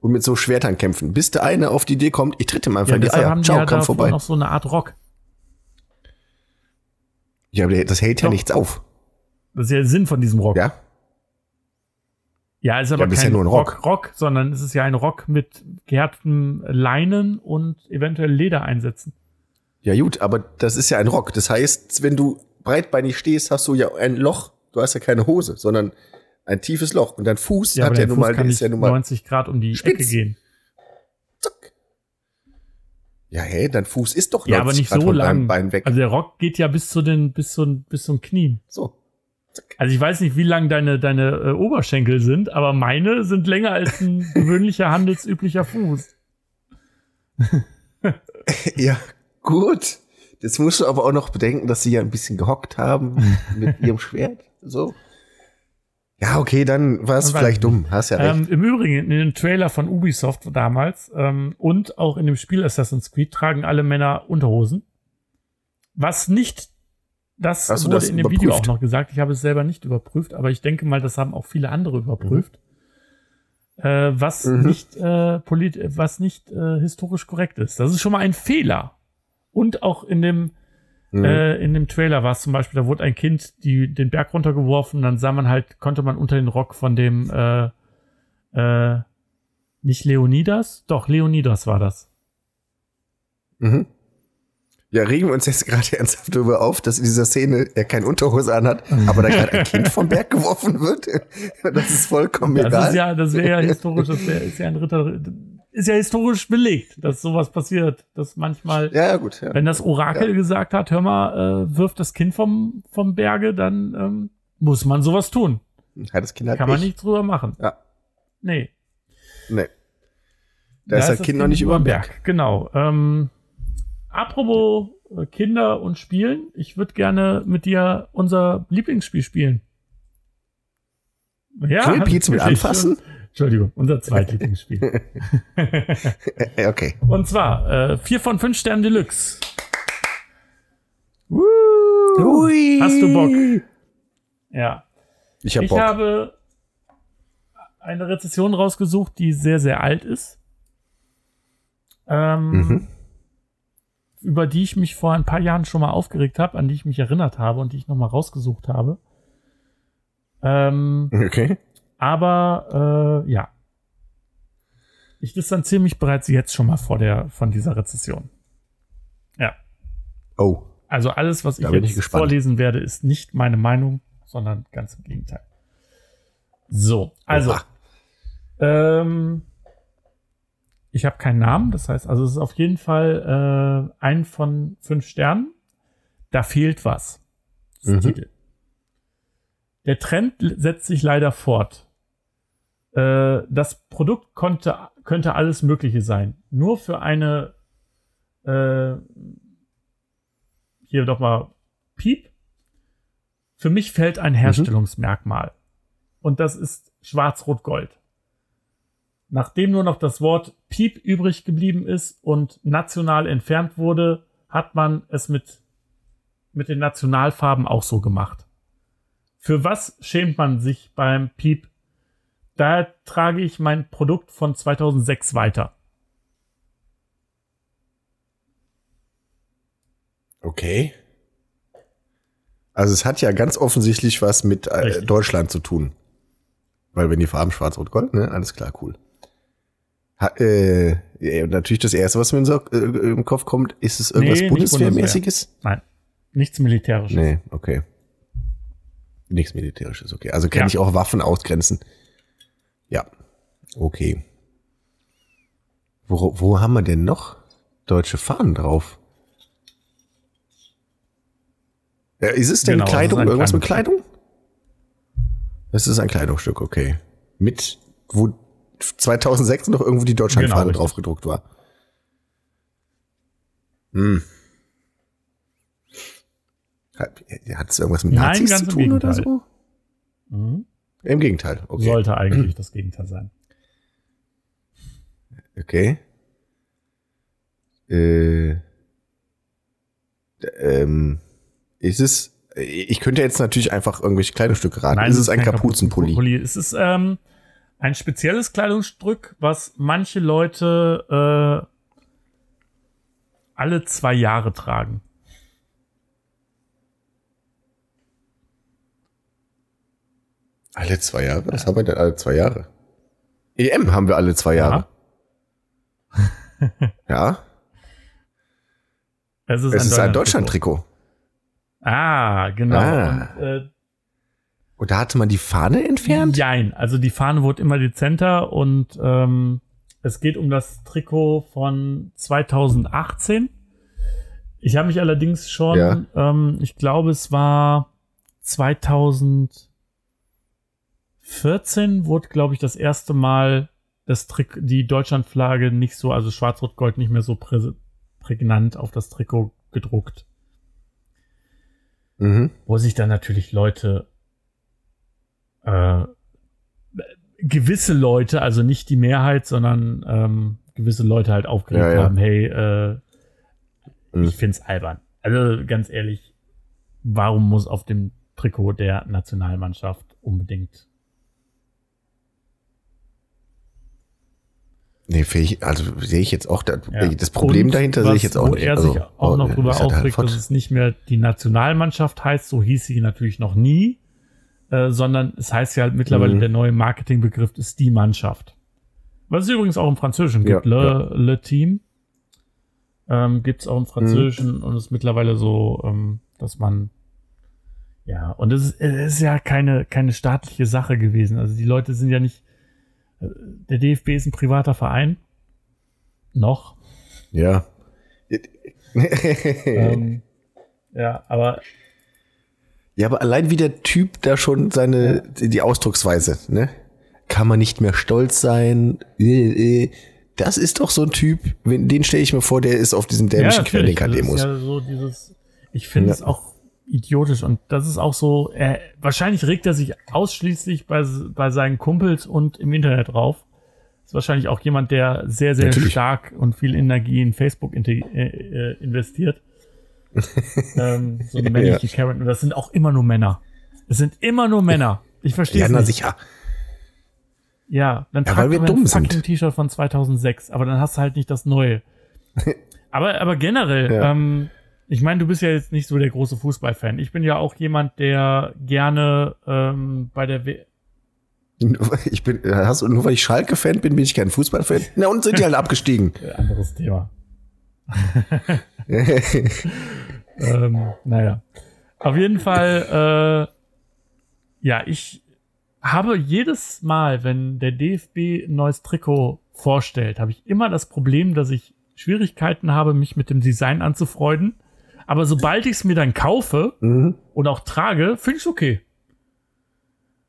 und mit so Schwertern kämpfen, bis der eine auf die Idee kommt, ich tritt ihm einfach Ja, in die Eier. haben die Ciao, ja komm vorbei. noch so eine Art Rock. Ja, aber das hält ja Doch. nichts auf. Das ist ja der Sinn von diesem Rock. Ja? Ja, ist aber Ja, kein ja nur ein Rock. Rock. Rock, sondern es ist ja ein Rock mit gehärtetem Leinen und eventuell Ledereinsätzen. Ja, gut, aber das ist ja ein Rock. Das heißt, wenn du breitbeinig stehst, hast du ja ein Loch. Du hast ja keine Hose, sondern ein tiefes Loch. Und dein Fuß Ja, hat ja nun mal, kann ist ja nun mal 90 Grad um die spitz. Ecke gehen. Ja, hey, dein Fuß ist doch Ja, aber 90 nicht so lang. Bein weg. Also der Rock geht ja bis zu den, bis zu, bis zum Knien. so. Zack. Also ich weiß nicht, wie lang deine, deine äh, Oberschenkel sind, aber meine sind länger als ein (laughs) gewöhnlicher handelsüblicher Fuß. (laughs) Ja, gut. Jetzt musst du aber auch noch bedenken, dass sie ja ein bisschen gehockt haben (laughs) mit ihrem Schwert. So. Ja, okay, dann war es vielleicht ich dumm. Hast ja recht. Ähm, Im Übrigen, in dem Trailer von Ubisoft damals ähm, und auch in dem Spiel Assassin's Creed tragen alle Männer Unterhosen. Was nicht, das Hast du wurde das in dem Video auch überprüft? noch gesagt. Ich habe es selber nicht überprüft, aber ich denke mal, das haben auch viele andere überprüft. Äh, was Mhm. nicht, äh, polit was nicht äh, historisch korrekt ist. Das ist schon mal ein Fehler. Und auch in dem, Mhm. äh, in dem Trailer war es zum Beispiel, da wurde ein Kind die, den Berg runtergeworfen, dann sah man halt, konnte man unter den Rock von dem, äh, äh, nicht Leonidas? Doch, Leonidas war das. Mhm. Ja, regen wir uns jetzt gerade ernsthaft darüber auf, dass in dieser Szene er kein Unterhose anhat, (laughs) aber da gerade ein Kind vom Berg geworfen wird. (laughs) Das ist vollkommen Das egal. ist ja, das wäre ja (laughs) historisch, das wär, ist ja ein Ritter, ist ja historisch belegt, dass sowas passiert, dass manchmal, ja, ja, gut. Ja. wenn das Orakel gesagt hat, hör mal, äh, wirft das Kind vom, vom Berge, dann ähm, muss man sowas tun. Ja, das Kind hat Kann man Pech. nichts drüber machen. Ja. Nee. Nee. Da ist das Kind noch nicht über dem Berg. Genau. Ähm, apropos äh, Kinder und Spielen, ich würde gerne mit dir unser Lieblingsspiel spielen. Ja, Grillpizza mit anfassen? Entschuldigung, unser (laughs) zweitlieblingsspiel. Äh, Okay. und zwar äh, 4 von 5 Sternen Deluxe. Woo! Hui. Hast du Bock? Ja. Ich hab ich Bock. habe eine Rezession rausgesucht, die sehr, sehr alt ist. Ähm, Mhm. Über die ich mich vor ein paar Jahren schon mal aufgeregt habe, an die ich mich erinnert habe und die ich nochmal rausgesucht habe. Ähm, Okay. Aber äh, ja. Ich distanziere mich bereits jetzt schon mal vor der, von dieser Rezession. Ja. Oh. Also alles, was ich ich jetzt gespannt. vorlesen werde, ist nicht meine Meinung, sondern ganz im Gegenteil. So, also Oha. ähm, ich habe keinen Namen, das heißt, also es ist auf jeden Fall äh, ein von fünf Sternen. Da fehlt was. Mhm. der Titel. Der Trend setzt sich leider fort. Äh, das Produkt konnte, könnte alles Mögliche sein. Nur für eine äh, hier doch mal Piep. Für mich fällt ein Herstellungsmerkmal. Und das ist Schwarz-Rot-Gold. Nachdem nur noch das Wort Piep übrig geblieben ist und national entfernt wurde, hat man es mit, mit den Nationalfarben auch so gemacht. Für was schämt man sich beim Piep? Daher trage ich mein Produkt von 2006 weiter. Okay. Also es hat ja ganz offensichtlich was mit äh. Deutschland zu tun. Weil wenn die Farben schwarz-rot-gold, ne? Alles klar, cool. Ha, äh, ja, natürlich das erste, was mir so, äh, im Kopf kommt, ist es irgendwas Nee, Bundeswehrmäßiges? Nein, nichts Militärisches. Nee, okay. Nichts Militärisches, okay. Also kann Ja. ich auch Waffen ausgrenzen. Ja, okay. Wo, wo haben wir denn noch deutsche Fahnen drauf? Ja, ist es denn Genau, Kleidung? ein Irgendwas mit. Kleidung? Es ist ein Kleidungsstück, okay. Mit, wo 2006 noch irgendwo die Deutschlandfahne Genau, drauf gedruckt war. Hm. Hat es irgendwas mit Nein, Nazis ganz zu tun oder so? Mhm. Im Gegenteil, okay. Sollte eigentlich das Gegenteil sein. Okay. Äh, ähm, ist es, ich könnte jetzt natürlich einfach irgendwelche Kleidungsstücke raten. ist es ein Kapuzenpulli? Kapuzenpulli. Es ist ähm, ein spezielles Kleidungsstück, was manche Leute äh, alle zwei Jahre tragen. Alle zwei Jahre? Was haben wir denn alle zwei Jahre? EM haben wir alle zwei Jahre. (laughs) Ja, Es ist es ist ein Deutschland-Trikot. Ah, genau. Ah. Und, äh, Und da hatte man die Fahne entfernt? Jein, also die Fahne wurde immer dezenter und ähm, es geht um das Trikot von 2018. Ich habe mich allerdings schon, Ja. ähm, ich glaube, es war 2014 wurde, glaube ich, das erste Mal das Trick, die Deutschlandflagge nicht so, also Schwarz-Rot-Gold nicht mehr so prä prägnant auf das Trikot gedruckt Mhm. wo sich dann natürlich Leute äh, gewisse Leute, also nicht die Mehrheit, sondern ähm, gewisse Leute halt aufgeregt Ja, ja. haben, hey, äh, Mhm. ich find's albern. Also ganz ehrlich, warum muss auf dem Trikot der Nationalmannschaft unbedingt Nee, fähig, also sehe ich jetzt auch, da, Ja. das Problem Und dahinter sehe ich jetzt auch wo nicht. er also, sich auch noch oh, drüber aufregt, dass es nicht mehr die Nationalmannschaft heißt, so hieß sie natürlich noch nie, äh, sondern es heißt ja halt mittlerweile, Mhm. der neue Marketingbegriff ist die Mannschaft. Was es übrigens auch im Französischen gibt, Ja, Le, ja. Le Team. Ähm, gibt es auch im Mhm. Französischen und ist mittlerweile so, ähm, dass man ja, und es ist, es ist ja keine, keine staatliche Sache gewesen. Also die Leute sind ja nicht, der DFB ist ein privater Verein. Noch. Ja. (laughs) Ähm, ja, aber ja, aber allein wie der Typ da schon seine, die Ausdrucksweise, ne? Kann man nicht mehr stolz sein. äh, äh. Das ist doch so ein Typ, den stelle ich mir vor, der ist auf natürlich. Das ist Querdenker-Demos. ja so dieses, ich finde Ja. es auch idiotisch und das ist auch so, er, wahrscheinlich regt er sich ausschließlich bei, bei seinen Kumpels und im Internet drauf. Ist wahrscheinlich auch jemand, der sehr, sehr Natürlich. stark und viel Energie in Facebook inte- äh, äh, investiert. (laughs) ähm, so eine männliche Karen. Und das sind auch immer nur Männer. Es sind immer nur Männer. Ich verstehe Ja, es na nicht. sicher. Ja, dann Ja, weil wir dumm sind. T-Shirt von 2006, aber dann hast du halt nicht das neue. (laughs) aber, aber generell, Ja. ähm, ich meine, du bist ja jetzt nicht so der große Fußballfan. Ich bin ja auch jemand, der gerne ähm, bei der w (laughs) Ich bin, äh, hast du, nur weil ich Schalke-Fan bin, bin ich kein Fußballfan. Na, und sind die halt (laughs) abgestiegen. anderes Thema. (laughs) ähm, naja. Auf jeden Fall, äh, ja, ich habe jedes Mal, wenn der DFB ein neues Trikot vorstellt, habe ich immer das Problem, dass ich Schwierigkeiten habe, mich mit dem Design anzufreunden. Aber sobald ich es mir dann kaufe Mhm. und auch trage, finde ich es okay.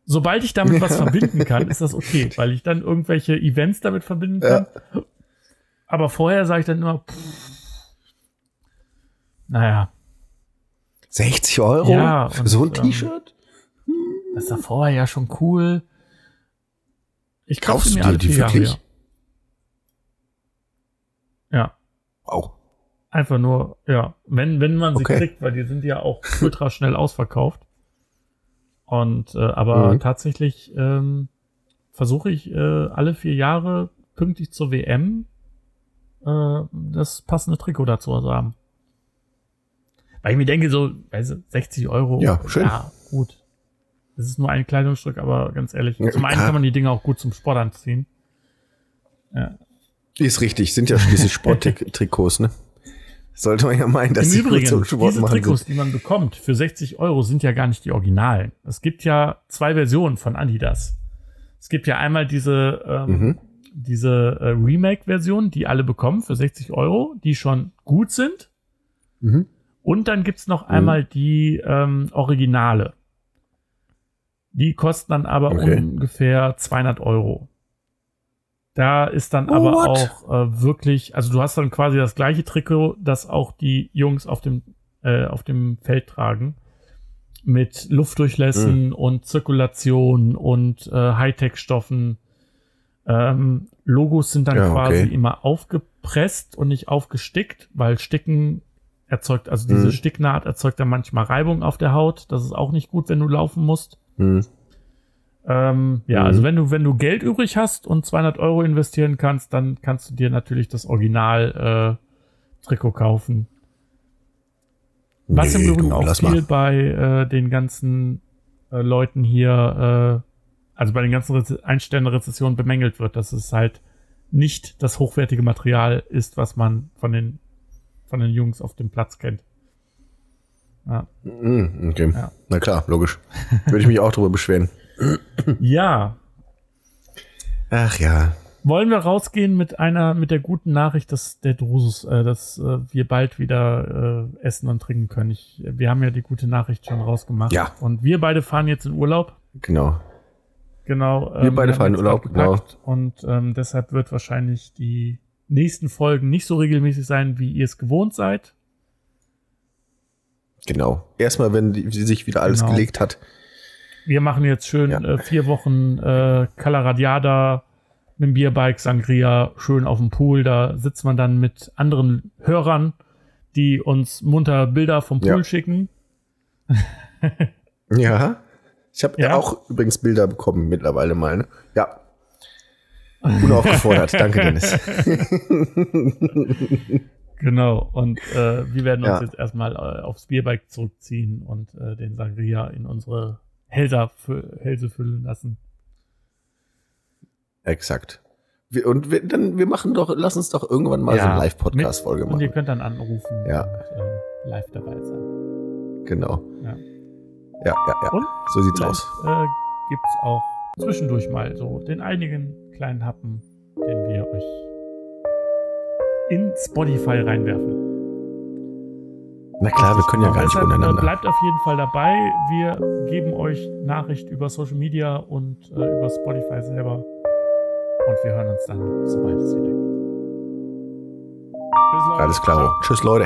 Sobald ich damit was verbinden kann, (laughs) ist das okay, weil ich dann irgendwelche Events damit verbinden kann. Aber vorher sage ich dann immer, pff, naja, 60 Euro Ja, für so ein ähm, T-Shirt? das war vorher ja schon cool. Ich kauf Kaufst du mir dir alle die wirklich? Ja. ja, Wow. Einfach nur, ja, wenn, wenn man sie Okay. kriegt, weil die sind ja auch (laughs) ultra schnell ausverkauft. Und äh, aber Mhm. tatsächlich ähm, versuche ich äh, alle vier Jahre pünktlich zur WM äh, das passende Trikot dazu zu haben. Weil ich mir denke, so, du, 60 Euro. Ja, schön. Ja, gut. Es ist nur ein Kleidungsstück, aber ganz ehrlich, Ja, zum einen kann man die Dinge auch gut zum Sport anziehen. Ist richtig, sind ja schließlich (laughs) Sporttrikots, ne? Sollte man ja meinen, dass Im sie gut Übrigen, zum Sport diese Trikots, sind. die man bekommt für 60 Euro, sind ja gar nicht die Originalen. Es gibt ja zwei Versionen von Adidas. Es gibt ja einmal diese, ähm, Mhm. diese äh, Remake-Version, die alle bekommen für 60 Euro, die schon gut sind. Mhm. Und dann gibt's noch einmal die ähm, Originale. Die kosten dann aber Okay. ungefähr 200 Euro. Da ist dann aber What? auch äh, wirklich, also du hast dann quasi das gleiche Trikot, das auch die Jungs auf dem, äh, auf dem Feld tragen. Mit Luftdurchlässen und Zirkulation und äh, Hightech-Stoffen. Ähm, Logos sind dann Ja, quasi okay. immer aufgepresst und nicht aufgestickt, weil Sticken erzeugt, also diese Mhm. Sticknaht erzeugt dann manchmal Reibung auf der Haut. Das ist auch nicht gut, wenn du laufen musst. Mhm. Ähm, ja, Mhm. also wenn du, wenn du Geld übrig hast und 200 Euro investieren kannst, dann kannst du dir natürlich das Original äh, Trikot kaufen. Was im Nee, Übrigen du, auch viel mal. bei äh, den ganzen äh, Leuten hier, äh, also bei den ganzen Reze Einsterne-Rezessionen bemängelt wird, dass es halt nicht das hochwertige Material ist, was man von den, von den Jungs auf dem Platz kennt. Ja. Mhm, Okay. Ja. Na klar, logisch. Würde ich mich auch drüber beschweren. Ja, Ach ja. Wollen wir rausgehen mit einer, mit der guten Nachricht, dass der Drusus, äh, dass äh, wir bald wieder äh, essen und trinken können. Ich, wir haben ja die gute Nachricht schon rausgemacht. Ja. Und wir beide fahren jetzt in Urlaub. Genau. Genau. Wir beide haben fahren in Urlaub, genau. Und ähm, deshalb wird wahrscheinlich die nächsten Folgen nicht so regelmäßig sein, wie ihr es gewohnt seid. Genau. Erstmal, wenn die sich wieder alles Genau. gelegt hat. Wir machen jetzt schön Ja. äh, vier Wochen äh, Calaradiada mit dem Bierbike, Sangria, schön auf dem Pool. Da sitzt man dann mit anderen Hörern, die uns munter Bilder vom Pool Ja. schicken. (laughs) Ja. Ich habe Ja? auch übrigens Bilder bekommen mittlerweile mal. Ne? Ja. Unaufgefordert. (laughs) Danke, Dennis. (laughs) Genau. Und äh, wir werden uns Ja. jetzt erstmal äh, aufs Bierbike zurückziehen und äh, den Sangria in unsere Hälse, Hälse füllen lassen. Exakt. Wir, und wir, dann, wir machen doch, lass uns doch irgendwann mal so eine Live-Podcast-Folge mit- Und ihr machen. könnt dann anrufen Ja. und äh, live dabei sein. Genau. Ja. Ja, ja, ja. Und So sieht's aus. äh, gibt es auch zwischendurch mal so den einigen kleinen Happen, den wir euch in Spotify reinwerfen. Na klar, wir können ja gar nicht äh, untereinander. Bleibt auf jeden Fall dabei. Wir geben euch Nachricht über Social Media und äh, über Spotify selber. Und wir hören uns dann, sobald es wieder geht. Alles klar. Tschüss, Leute.